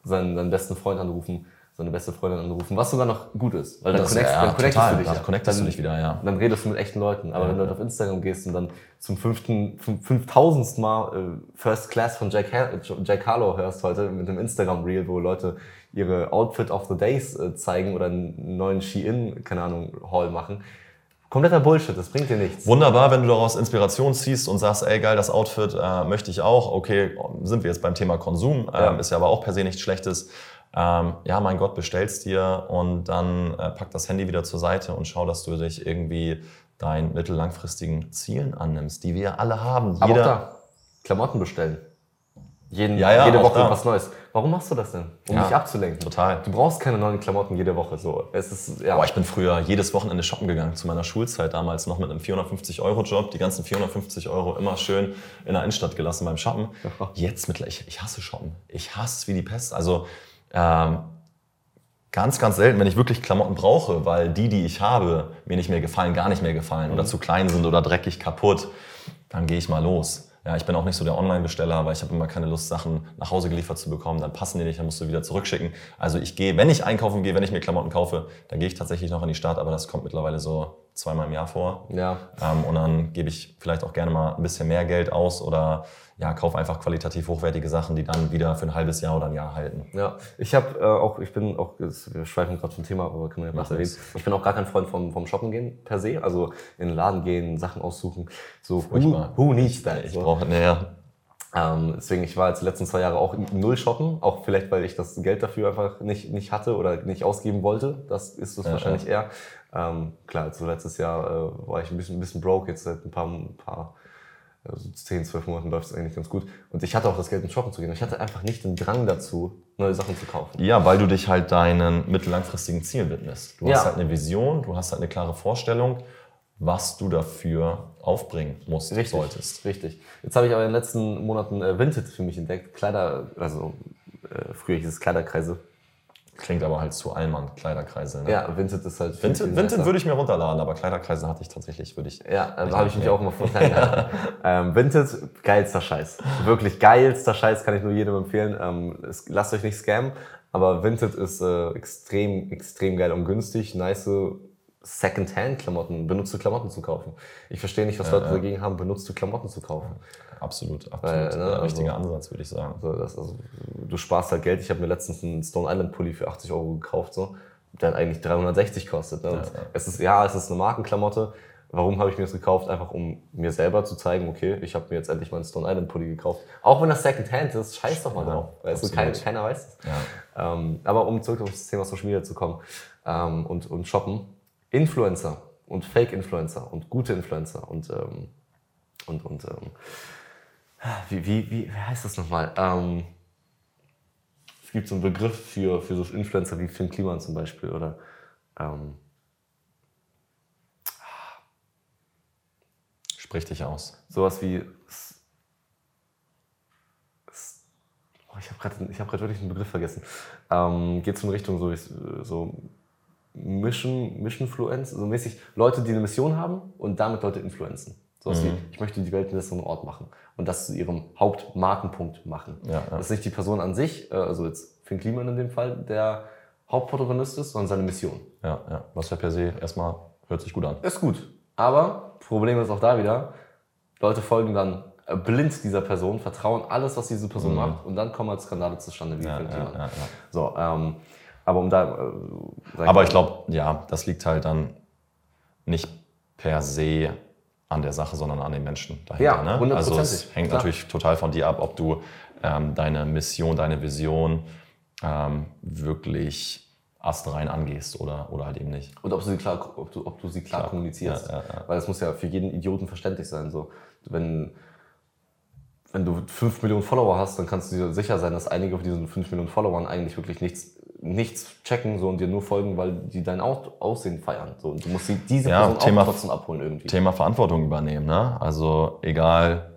[SPEAKER 2] seinen, seinen besten Freund anrufen seine beste Freundin anrufen, was sogar noch gut ist.
[SPEAKER 1] Weil dann, das, connectest, ja, dann connectest total, du dich. Dann connectest dann, du dich wieder, ja.
[SPEAKER 2] Dann redest du mit echten Leuten. Aber ja, wenn du halt auf Instagram gehst und dann zum fünften, fünftausendsten Mal äh, First Class von Jack, Jack Harlow hörst heute mit dem Instagram-Reel, wo Leute ihre Outfit of the Days äh, zeigen oder einen neuen Shein, keine Ahnung, Haul machen. Kompletter Bullshit, das bringt dir nichts.
[SPEAKER 1] Wunderbar, wenn du daraus Inspiration ziehst und sagst, ey geil, das Outfit äh, möchte ich auch. Okay, sind wir jetzt beim Thema Konsum, ähm, ja. ist ja aber auch per se nichts Schlechtes ähm, ja, mein Gott, bestellst dir und dann äh, pack das Handy wieder zur Seite und schau, dass du dich irgendwie deinen mittellangfristigen Zielen annimmst, die wir alle haben.
[SPEAKER 2] Jeder Aber auch da, Klamotten bestellen. Jeden, ja, ja, jede Woche was Neues. Warum machst du das denn? Um ja, dich abzulenken.
[SPEAKER 1] Total.
[SPEAKER 2] Du brauchst keine neuen Klamotten jede Woche. So. Es ist,
[SPEAKER 1] ja. Boah, ich bin früher jedes Wochenende shoppen gegangen, zu meiner Schulzeit damals noch mit einem 450-Euro-Job. Die ganzen 450 Euro immer schön in der Innenstadt gelassen beim Shoppen. Jetzt mittlerweile, ich, ich hasse Shoppen. Ich hasse es wie die Pest. Also ähm, ganz, ganz selten, wenn ich wirklich Klamotten brauche, weil die, die ich habe, mir nicht mehr gefallen, gar nicht mehr gefallen mhm. oder zu klein sind oder dreckig kaputt, dann gehe ich mal los. Ja, ich bin auch nicht so der Online-Besteller, weil ich habe immer keine Lust, Sachen nach Hause geliefert zu bekommen. Dann passen die nicht, dann musst du wieder zurückschicken. Also ich gehe, wenn ich einkaufen gehe, wenn ich mir Klamotten kaufe, dann gehe ich tatsächlich noch in die Stadt, aber das kommt mittlerweile so zweimal im Jahr vor.
[SPEAKER 2] Ja.
[SPEAKER 1] Ähm, und dann gebe ich vielleicht auch gerne mal ein bisschen mehr Geld aus oder ja, kauf einfach qualitativ hochwertige Sachen, die dann wieder für ein halbes Jahr oder ein Jahr halten.
[SPEAKER 2] Ja, ich habe äh, auch, ich bin auch, wir schweifen gerade vom Thema, aber können wir ja was erwähnen. Ich bin auch gar kein Freund vom, vom Shoppen gehen per se, also in den Laden gehen, Sachen aussuchen. So,
[SPEAKER 1] Furchtbar.
[SPEAKER 2] who, who needs that?
[SPEAKER 1] Ich so. brauche, naja.
[SPEAKER 2] Ähm, deswegen, ich war jetzt die letzten zwei Jahre auch null shoppen, auch vielleicht, weil ich das Geld dafür einfach nicht, nicht hatte oder nicht ausgeben wollte. Das ist es ja, wahrscheinlich ja. eher. Ähm, klar, so letztes Jahr äh, war ich ein bisschen, ein bisschen broke, jetzt seit ein paar, ein paar also 10, 12 Monaten läuft es eigentlich ganz gut. Und ich hatte auch das Geld, ins Shoppen zu gehen. Ich hatte einfach nicht den Drang dazu, neue Sachen zu kaufen.
[SPEAKER 1] Ja, weil du dich halt deinen mittellangfristigen Zielen widmest. Du ja. hast halt eine Vision, du hast halt eine klare Vorstellung, was du dafür aufbringen musst,
[SPEAKER 2] richtig,
[SPEAKER 1] solltest.
[SPEAKER 2] Richtig. Jetzt habe ich aber in den letzten Monaten äh, Vinted für mich entdeckt. Kleider, also äh, früher hieß es Kleiderkreise.
[SPEAKER 1] Klingt aber halt zu Allmann, Kleiderkreise.
[SPEAKER 2] Ne? Ja, Vinted ist halt.
[SPEAKER 1] Vinted, Vinted würde ich mir runterladen, aber Kleiderkreise hatte ich tatsächlich, würde ich.
[SPEAKER 2] Ja, da habe ich mich auch immer vorstellen. ähm, Vinted, geilster Scheiß. Wirklich geilster Scheiß, kann ich nur jedem empfehlen. Ähm, es, lasst euch nicht scammen, aber Vinted ist äh, extrem, extrem geil und günstig, nice Secondhand-Klamotten, benutzte Klamotten zu kaufen. Ich verstehe nicht, was Leute ja. dagegen haben, benutzte Klamotten zu kaufen.
[SPEAKER 1] Absolut, absolut. Weil, ne, also, richtiger Ansatz, würde ich sagen.
[SPEAKER 2] So, das, also, du sparst halt Geld. Ich habe mir letztens einen Stone Island Pulli für 80 Euro gekauft, so, der eigentlich 360 kostet. Ne? Ja, Es ist, ja, es ist eine Markenklamotte. Warum habe ich mir das gekauft? Einfach um mir selber zu zeigen, okay, ich habe mir jetzt endlich mal einen Stone Island Pulli gekauft. Auch wenn das Secondhand ist, scheiß doch mal drauf. Weißt du, kein, keiner weiß es. Ähm, aber um zurück auf das Thema Social Media zu kommen ähm, und, und shoppen. Influencer und Fake-Influencer und gute Influencer und, ähm, und, und ähm, wie, wie, wie, wie heißt das nochmal? Ähm, es gibt so einen Begriff für, für so Influencer wie Finn Kliman zum Beispiel oder ähm,
[SPEAKER 1] Sprich dich aus.
[SPEAKER 2] Sowas wie. Oh, ich habe gerade hab wirklich einen Begriff vergessen. Ähm, geht so in Richtung so, so Mission, Missionfluence, so mäßig Leute, die eine Mission haben und damit Leute influenzen. So mhm. wie, ich möchte die Welt einen besseren Ort machen und das zu ihrem Hauptmarkenpunkt machen. Ja, ja. Das ist nicht die Person an sich, äh, also jetzt Finn Kliman in dem Fall, der Hauptprotagonist ist, sondern seine Mission.
[SPEAKER 1] Ja, ja. Was ja per se erstmal hört sich gut an.
[SPEAKER 2] Ist gut. Aber Problem ist auch da wieder, Leute folgen dann äh, blind dieser Person, vertrauen alles, was diese Person mhm. macht und dann kommen halt Skandale zustande wie ja, Finn Kliman. Ja, ja, so, ähm, aber um da.
[SPEAKER 1] Äh, aber ich glaube, ja, das liegt halt dann nicht per se an der Sache, sondern an den Menschen
[SPEAKER 2] dahinter. Ja,
[SPEAKER 1] ne? Also es hängt Klar. natürlich total von dir ab, ob du ähm, deine Mission, deine Vision ähm, wirklich astrein angehst oder, oder halt eben nicht.
[SPEAKER 2] Und ob du sie klar, ob du, ob du sie klar, klar. kommunizierst. Ja, ja, ja. Weil es muss ja für jeden Idioten verständlich sein. So, wenn, wenn du 5 Millionen Follower hast, dann kannst du dir sicher sein, dass einige von diesen 5 Millionen Followern eigentlich wirklich nichts nichts checken so und dir nur folgen, weil die dein Aussehen feiern. So, und du musst diese
[SPEAKER 1] ja,
[SPEAKER 2] Person
[SPEAKER 1] Thema,
[SPEAKER 2] auch trotzdem abholen irgendwie.
[SPEAKER 1] Thema Verantwortung übernehmen. Ne? Also egal,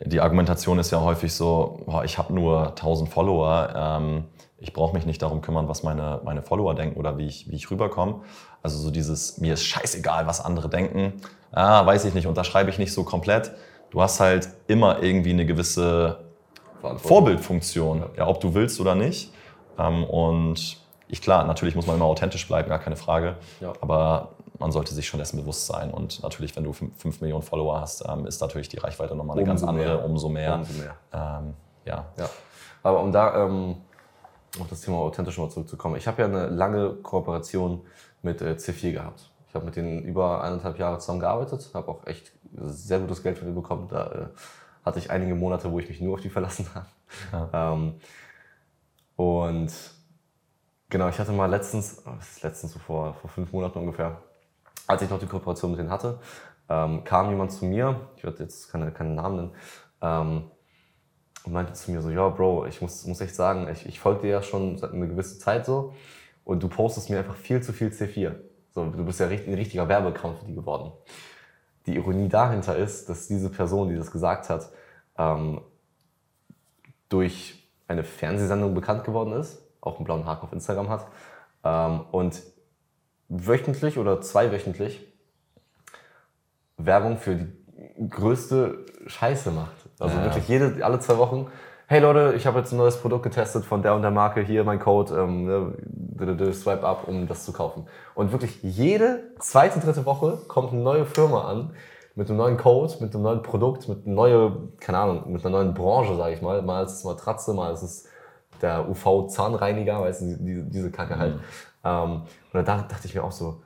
[SPEAKER 1] die Argumentation ist ja häufig so, boah, ich habe nur 1000 Follower, ähm, ich brauche mich nicht darum kümmern, was meine, meine Follower denken oder wie ich, wie ich rüberkomme. Also so dieses, mir ist scheißegal, was andere denken. Ah, weiß ich nicht, unterschreibe ich nicht so komplett. Du hast halt immer irgendwie eine gewisse Vorbildfunktion, ja. ja. ob du willst oder nicht. Ähm, und ich, klar, natürlich muss man immer authentisch bleiben, gar keine Frage. Ja. Aber man sollte sich schon dessen bewusst sein. Und natürlich, wenn du 5 Millionen Follower hast, ähm, ist natürlich die Reichweite nochmal eine umso ganz andere, mehr. umso mehr. Umso mehr. Ähm, ja.
[SPEAKER 2] ja. Aber um da ähm, auf das Thema authentisch mal zurückzukommen. Ich habe ja eine lange Kooperation mit äh, C4 gehabt. Ich habe mit denen über eineinhalb Jahre zusammengearbeitet, habe auch echt sehr gutes Geld von denen bekommen. Da äh, hatte ich einige Monate, wo ich mich nur auf die verlassen habe. Ja. Ähm, und genau, ich hatte mal letztens, letztens so vor, vor fünf Monaten ungefähr, als ich noch die Kooperation mit denen hatte, ähm, kam jemand zu mir, ich werde jetzt keine, keinen Namen nennen, ähm, und meinte zu mir so, ja, Bro, ich muss, muss echt sagen, ich, ich folge dir ja schon seit einer gewissen Zeit so und du postest mir einfach viel zu viel C4. So, du bist ja ein richtiger Werbeaccount für die geworden. Die Ironie dahinter ist, dass diese Person, die das gesagt hat, ähm, durch eine Fernsehsendung bekannt geworden ist, auch einen blauen Haken auf Instagram hat ähm, und wöchentlich oder zweiwöchentlich Werbung für die größte Scheiße macht. Also ja. wirklich jede, alle zwei Wochen, hey Leute, ich habe jetzt ein neues Produkt getestet von der und der Marke, hier mein Code, ähm, ne, swipe up, um das zu kaufen. Und wirklich jede zweite, dritte Woche kommt eine neue Firma an mit einem neuen Code, mit einem neuen Produkt, mit einer neuen, keine Ahnung, mit einer neuen Branche, sage ich mal. Mal ist es Matratze, mal ist es der UV-Zahnreiniger, weißt du, diese, diese Kacke halt. Mhm. Ähm, und da dachte ich mir auch so,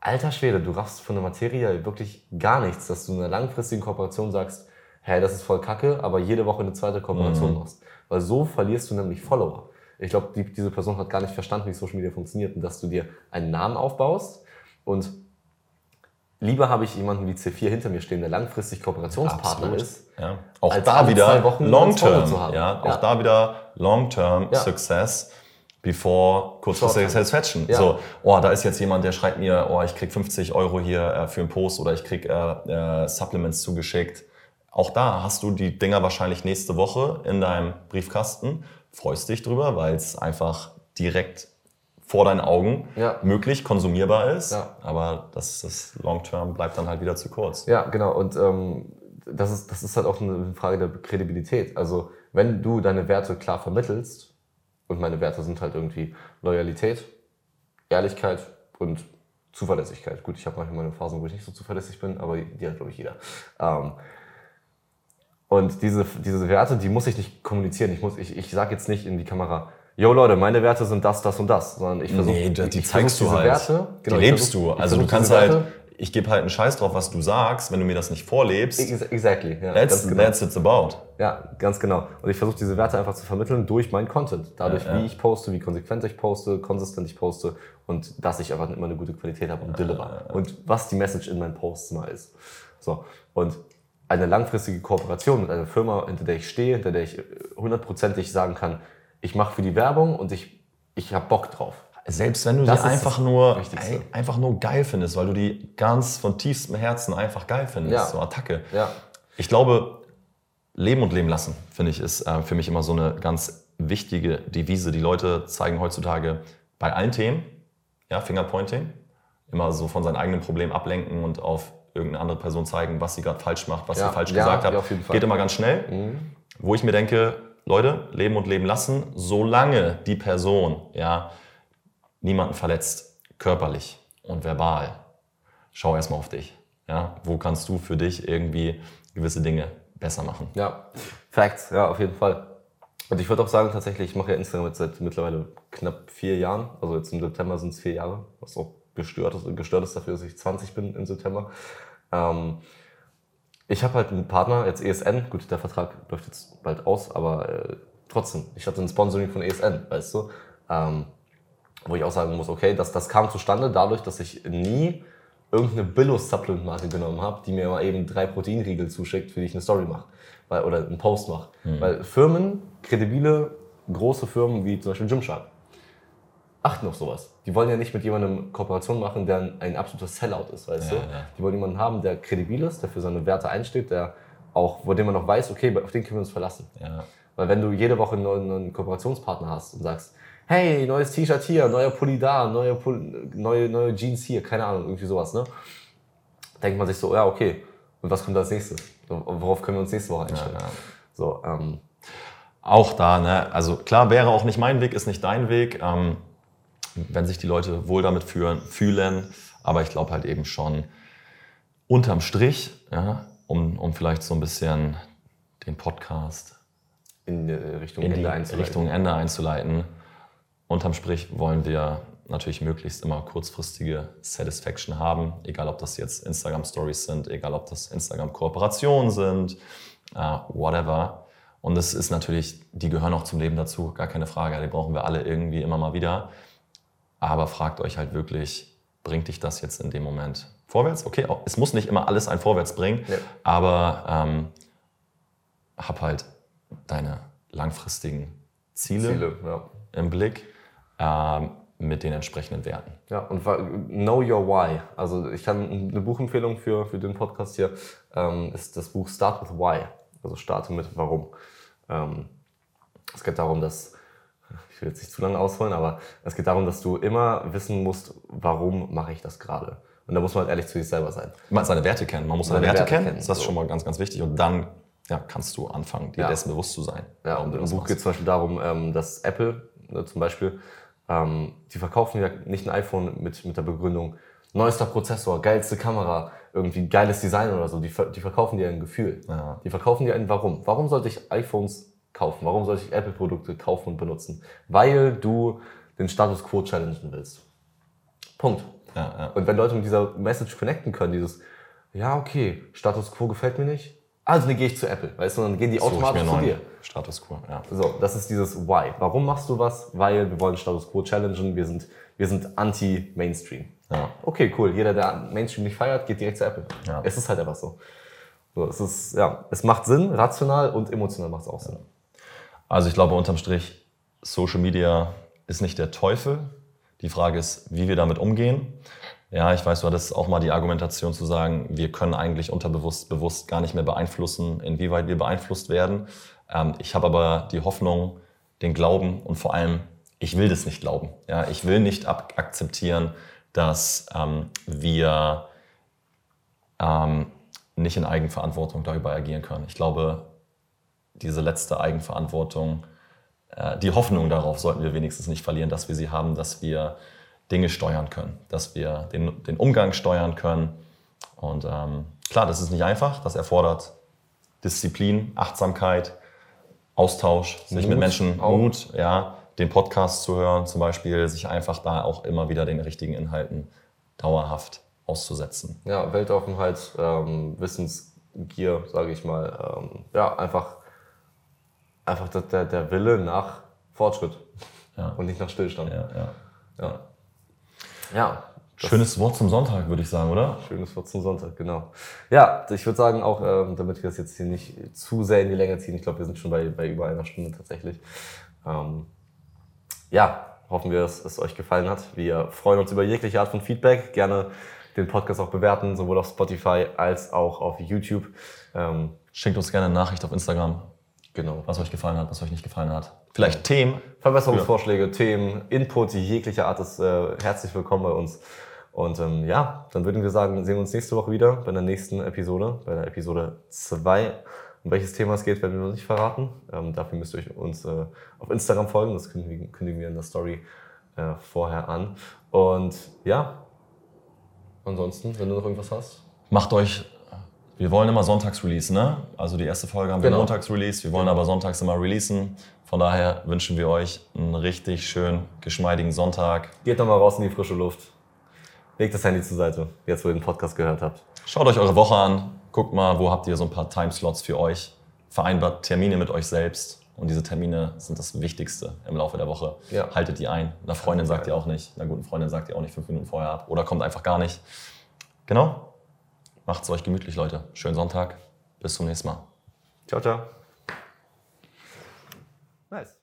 [SPEAKER 2] alter Schwede, du raffst von der Materie wirklich gar nichts, dass du in einer langfristigen Kooperation sagst, hey, das ist voll kacke, aber jede Woche eine zweite Kooperation mhm. machst. Weil so verlierst du nämlich Follower. Ich glaube, die, diese Person hat gar nicht verstanden, wie Social Media funktioniert und dass du dir einen Namen aufbaust und lieber habe ich jemanden wie C4 hinter mir stehen, der langfristig Kooperationspartner Absolut. ist.
[SPEAKER 1] Ja. Auch da wieder Long-Term. Ja, auch ja. da wieder Long-Term ja. Success before kurzfristige Satisfaction. Ja. So, oh, da ist jetzt jemand, der schreibt mir, oh, ich krieg 50 Euro hier äh, für einen Post oder ich krieg äh, äh, Supplements zugeschickt. Auch da hast du die Dinger wahrscheinlich nächste Woche in deinem Briefkasten, freust dich drüber, weil es einfach direkt vor deinen Augen ja. möglich, konsumierbar ist. Ja. Aber das, das Long-Term bleibt dann halt wieder zu kurz.
[SPEAKER 2] Ja, genau. Und ähm, das, ist, das ist halt auch eine Frage der Kredibilität. Also wenn du deine Werte klar vermittelst, und meine Werte sind halt irgendwie Loyalität, Ehrlichkeit und Zuverlässigkeit. Gut, ich habe manchmal meine Phasen, wo ich nicht so zuverlässig bin, aber die hat, glaube ich, jeder. Ähm, und diese, diese Werte, die muss ich nicht kommunizieren. Ich, muss, ich, ich sage jetzt nicht in die Kamera, yo Leute, meine Werte sind das, das und das, sondern ich versuche,
[SPEAKER 1] nee, die, die zeigst du halt. Werte, genau, die lebst versuch, du. Also du kannst halt, ich gebe halt einen Scheiß drauf, was du sagst, wenn du mir das nicht vorlebst.
[SPEAKER 2] Exactly.
[SPEAKER 1] Ja, that's, genau. that's it's about.
[SPEAKER 2] Ja, ganz genau. Und ich versuche diese Werte einfach zu vermitteln durch meinen Content. Dadurch, ja, ja. wie ich poste, wie konsequent ich poste, konsistent ich poste und dass ich einfach immer eine gute Qualität habe und deliver. Und was die Message in meinen Posts mal ist. So. Und eine langfristige Kooperation mit einer Firma, hinter der ich stehe, hinter der ich hundertprozentig sagen kann, ich mache für die Werbung und ich, ich habe Bock drauf.
[SPEAKER 1] Selbst wenn du das die einfach nur, ey, einfach nur geil findest, weil du die ganz von tiefstem Herzen einfach geil findest, ja. so Attacke.
[SPEAKER 2] Ja.
[SPEAKER 1] Ich glaube, Leben und Leben lassen, finde ich, ist äh, für mich immer so eine ganz wichtige Devise. Die Leute zeigen heutzutage bei allen Themen, ja, Fingerpointing, immer so von seinen eigenen Problemen ablenken und auf irgendeine andere Person zeigen, was sie gerade falsch macht, was ja. sie falsch ja, gesagt hat. Geht immer ganz schnell. Mhm. Wo ich mir denke, Leute, leben und leben lassen, solange die Person ja, niemanden verletzt, körperlich und verbal, schau erstmal auf dich. Ja? Wo kannst du für dich irgendwie gewisse Dinge besser machen?
[SPEAKER 2] Ja, Facts, ja, auf jeden Fall. Und ich würde auch sagen, tatsächlich, ich mache ja Instagram jetzt seit mittlerweile knapp vier Jahren. Also jetzt im September sind es vier Jahre, was auch gestört ist, gestört ist dafür, dass ich 20 bin im September. Ähm, ich habe halt einen Partner, jetzt ESN, gut, der Vertrag läuft jetzt bald aus, aber äh, trotzdem, ich hatte ein Sponsoring von ESN, weißt du, ähm, wo ich auch sagen muss, okay, das, das kam zustande dadurch, dass ich nie irgendeine Billo-Supplement-Marke genommen habe, die mir mal eben drei Proteinriegel zuschickt, für die ich eine Story mache oder einen Post mache. Mhm. Weil Firmen, kredibile, große Firmen wie zum Beispiel Gymshark, achten auf sowas. Die wollen ja nicht mit jemandem Kooperation machen, der ein, absoluter Sellout ist, weißt ja, du? Ja. Die wollen jemanden haben, der kredibil ist, der für seine Werte einsteht, der auch, wo dem man noch weiß, okay, auf den können wir uns verlassen.
[SPEAKER 1] Ja.
[SPEAKER 2] Weil wenn du jede Woche einen neuen, neuen Kooperationspartner hast und sagst, hey, neues T-Shirt hier, neuer Pulli da, neue, Pulli, neue, neue Jeans hier, keine Ahnung, irgendwie sowas, ne? Denkt man sich so, ja, okay, und was kommt als nächstes? Worauf können wir uns nächste Woche einstellen? Ja, ja. So, ähm,
[SPEAKER 1] auch da, ne? also klar wäre auch nicht mein Weg, ist nicht dein Weg, ähm, wenn sich die Leute wohl damit fühlen, fühlen aber ich glaube halt eben schon unterm Strich, ja, um, um vielleicht so ein bisschen den Podcast
[SPEAKER 2] in Richtung,
[SPEAKER 1] in Ende, einzuleiten. Richtung Ende einzuleiten. Unterm Strich wollen wir natürlich möglichst immer kurzfristige Satisfaction haben, egal ob das jetzt Instagram Stories sind, egal ob das Instagram Kooperationen sind, uh, whatever. Und es ist natürlich, die gehören auch zum Leben dazu, gar keine Frage. Die brauchen wir alle irgendwie immer mal wieder. Aber fragt euch halt wirklich, bringt dich das jetzt in dem Moment vorwärts? Okay, es muss nicht immer alles ein Vorwärts bringen, ja. aber ähm, hab halt deine langfristigen Ziele, Ziele ja. im Blick ähm, mit den entsprechenden Werten.
[SPEAKER 2] Ja, und Know Your Why. Also ich kann eine Buchempfehlung für, für den Podcast hier, ähm, ist das Buch Start with Why. Also starte mit Warum. Ähm, es geht darum, dass, ich will jetzt nicht zu lange ausholen, aber es geht darum, dass du immer wissen musst, warum mache ich das gerade. Und da muss man halt ehrlich zu sich selber sein.
[SPEAKER 1] Man seine Werte kennen. Man muss seine, Werte, Werte, kennen. kennen. Das ist so. schon mal ganz, ganz wichtig. Und dann ja, kannst du anfangen, dir ja. dessen bewusst zu sein.
[SPEAKER 2] Ja, und im Buch geht es zum Beispiel darum, ähm, dass Apple ne, zum Beispiel, ähm, die verkaufen ja nicht ein iPhone mit, mit der Begründung, neuester Prozessor, geilste Kamera, irgendwie geiles Design oder so. Die, die verkaufen dir ein Gefühl. Ja. Die verkaufen dir ein Warum. Warum sollte ich iPhones kaufen? Warum sollte ich Apple-Produkte kaufen und benutzen? Weil du den Status Quo challengen willst. Punkt. Ja, ja. Und wenn Leute mit dieser Message connecten können, dieses, ja, okay, Status Quo gefällt mir nicht, also dann gehe ich zu Apple, weißt du, dann gehen die automatisch zu dir.
[SPEAKER 1] Status Quo, ja.
[SPEAKER 2] So, das ist dieses Why. Warum machst du was? Weil wir wollen Status Quo challengen, wir sind, wir sind anti-Mainstream. Ja. Okay, cool. Jeder, der Mainstream nicht feiert, geht direkt zu Apple. Ja. Es ist halt einfach so. so. es, ist, ja, es macht Sinn, rational und emotional macht es auch Sinn.
[SPEAKER 1] Also ich glaube unterm Strich, Social Media ist nicht der Teufel. Die Frage ist, wie wir damit umgehen. Ja, ich weiß, du hattest auch mal die Argumentation zu sagen, wir können eigentlich unterbewusst, bewusst gar nicht mehr beeinflussen, inwieweit wir beeinflusst werden. Ähm, ich habe aber die Hoffnung, den Glauben und vor allem, ich will das nicht glauben. Ja, ich will nicht akzeptieren, dass ähm, wir ähm, nicht in Eigenverantwortung darüber agieren können. Ich glaube, diese letzte Eigenverantwortung, äh, die Hoffnung darauf sollten wir wenigstens nicht verlieren, dass wir sie haben, dass wir Dinge steuern können, dass wir den, den Umgang steuern können. Und ähm, klar, das ist nicht einfach, das erfordert Disziplin, Achtsamkeit, Austausch, sich Mut, mit Menschen, auch. Mut, ja, den Podcast zu hören, zum Beispiel, sich einfach da auch immer wieder den richtigen Inhalten dauerhaft auszusetzen.
[SPEAKER 2] Ja, Weltoffenheit, ähm, Wissensgier, sage ich mal. Ähm, ja, einfach, einfach der, der Wille nach Fortschritt ja. und nicht nach Stillstand.
[SPEAKER 1] Ja, ja. ja. ja Schönes Wort zum Sonntag, würde ich sagen, oder?
[SPEAKER 2] Schönes Wort zum Sonntag, genau. Ja, ich würde sagen, auch ähm, damit wir das jetzt hier nicht zu sehr in die Länge ziehen, ich glaube, wir sind schon bei, bei über einer Stunde tatsächlich. Ähm, ja, hoffen wir, dass es euch gefallen hat. Wir freuen uns über jegliche Art von Feedback. Gerne den Podcast auch bewerten, sowohl auf Spotify als auch auf YouTube.
[SPEAKER 1] Ähm, Schickt uns gerne eine Nachricht auf Instagram. Genau. Was euch gefallen hat, was euch nicht gefallen hat. Vielleicht Themen.
[SPEAKER 2] Verbesserungsvorschläge, für. Themen, Input jeglicher Art ist äh, herzlich willkommen bei uns. Und ähm, ja, dann würden wir sagen, sehen wir uns nächste Woche wieder bei der nächsten Episode, bei der Episode 2 um welches Thema es geht, werden wir noch nicht verraten. Ähm, dafür müsst ihr uns äh, auf Instagram folgen. Das kündigen, kündigen wir in der Story äh, vorher an. Und ja, ansonsten, wenn du noch irgendwas hast.
[SPEAKER 1] Macht euch wir wollen immer sonntags releasen, ne? Also die erste Folge haben wir genau. montags released, wir wollen genau. aber sonntags immer releasen. Von daher wünschen wir euch einen richtig schön geschmeidigen Sonntag.
[SPEAKER 2] Geht doch mal raus in die frische Luft. Legt das Handy zur Seite, jetzt wo ihr den Podcast gehört habt.
[SPEAKER 1] Schaut euch eure Woche an, guckt mal, wo habt ihr so ein paar Timeslots für euch. Vereinbart Termine mit euch selbst. Und diese Termine sind das Wichtigste im Laufe der Woche. Ja. Haltet die ein. Einer Freundin sagt ihr auch nicht. Einer guten Freundin sagt ihr auch nicht fünf Minuten vorher ab. Oder kommt einfach gar nicht. Genau. Macht's euch gemütlich, Leute. Schönen Sonntag. Bis zum nächsten Mal.
[SPEAKER 2] Ciao, ciao. Nice.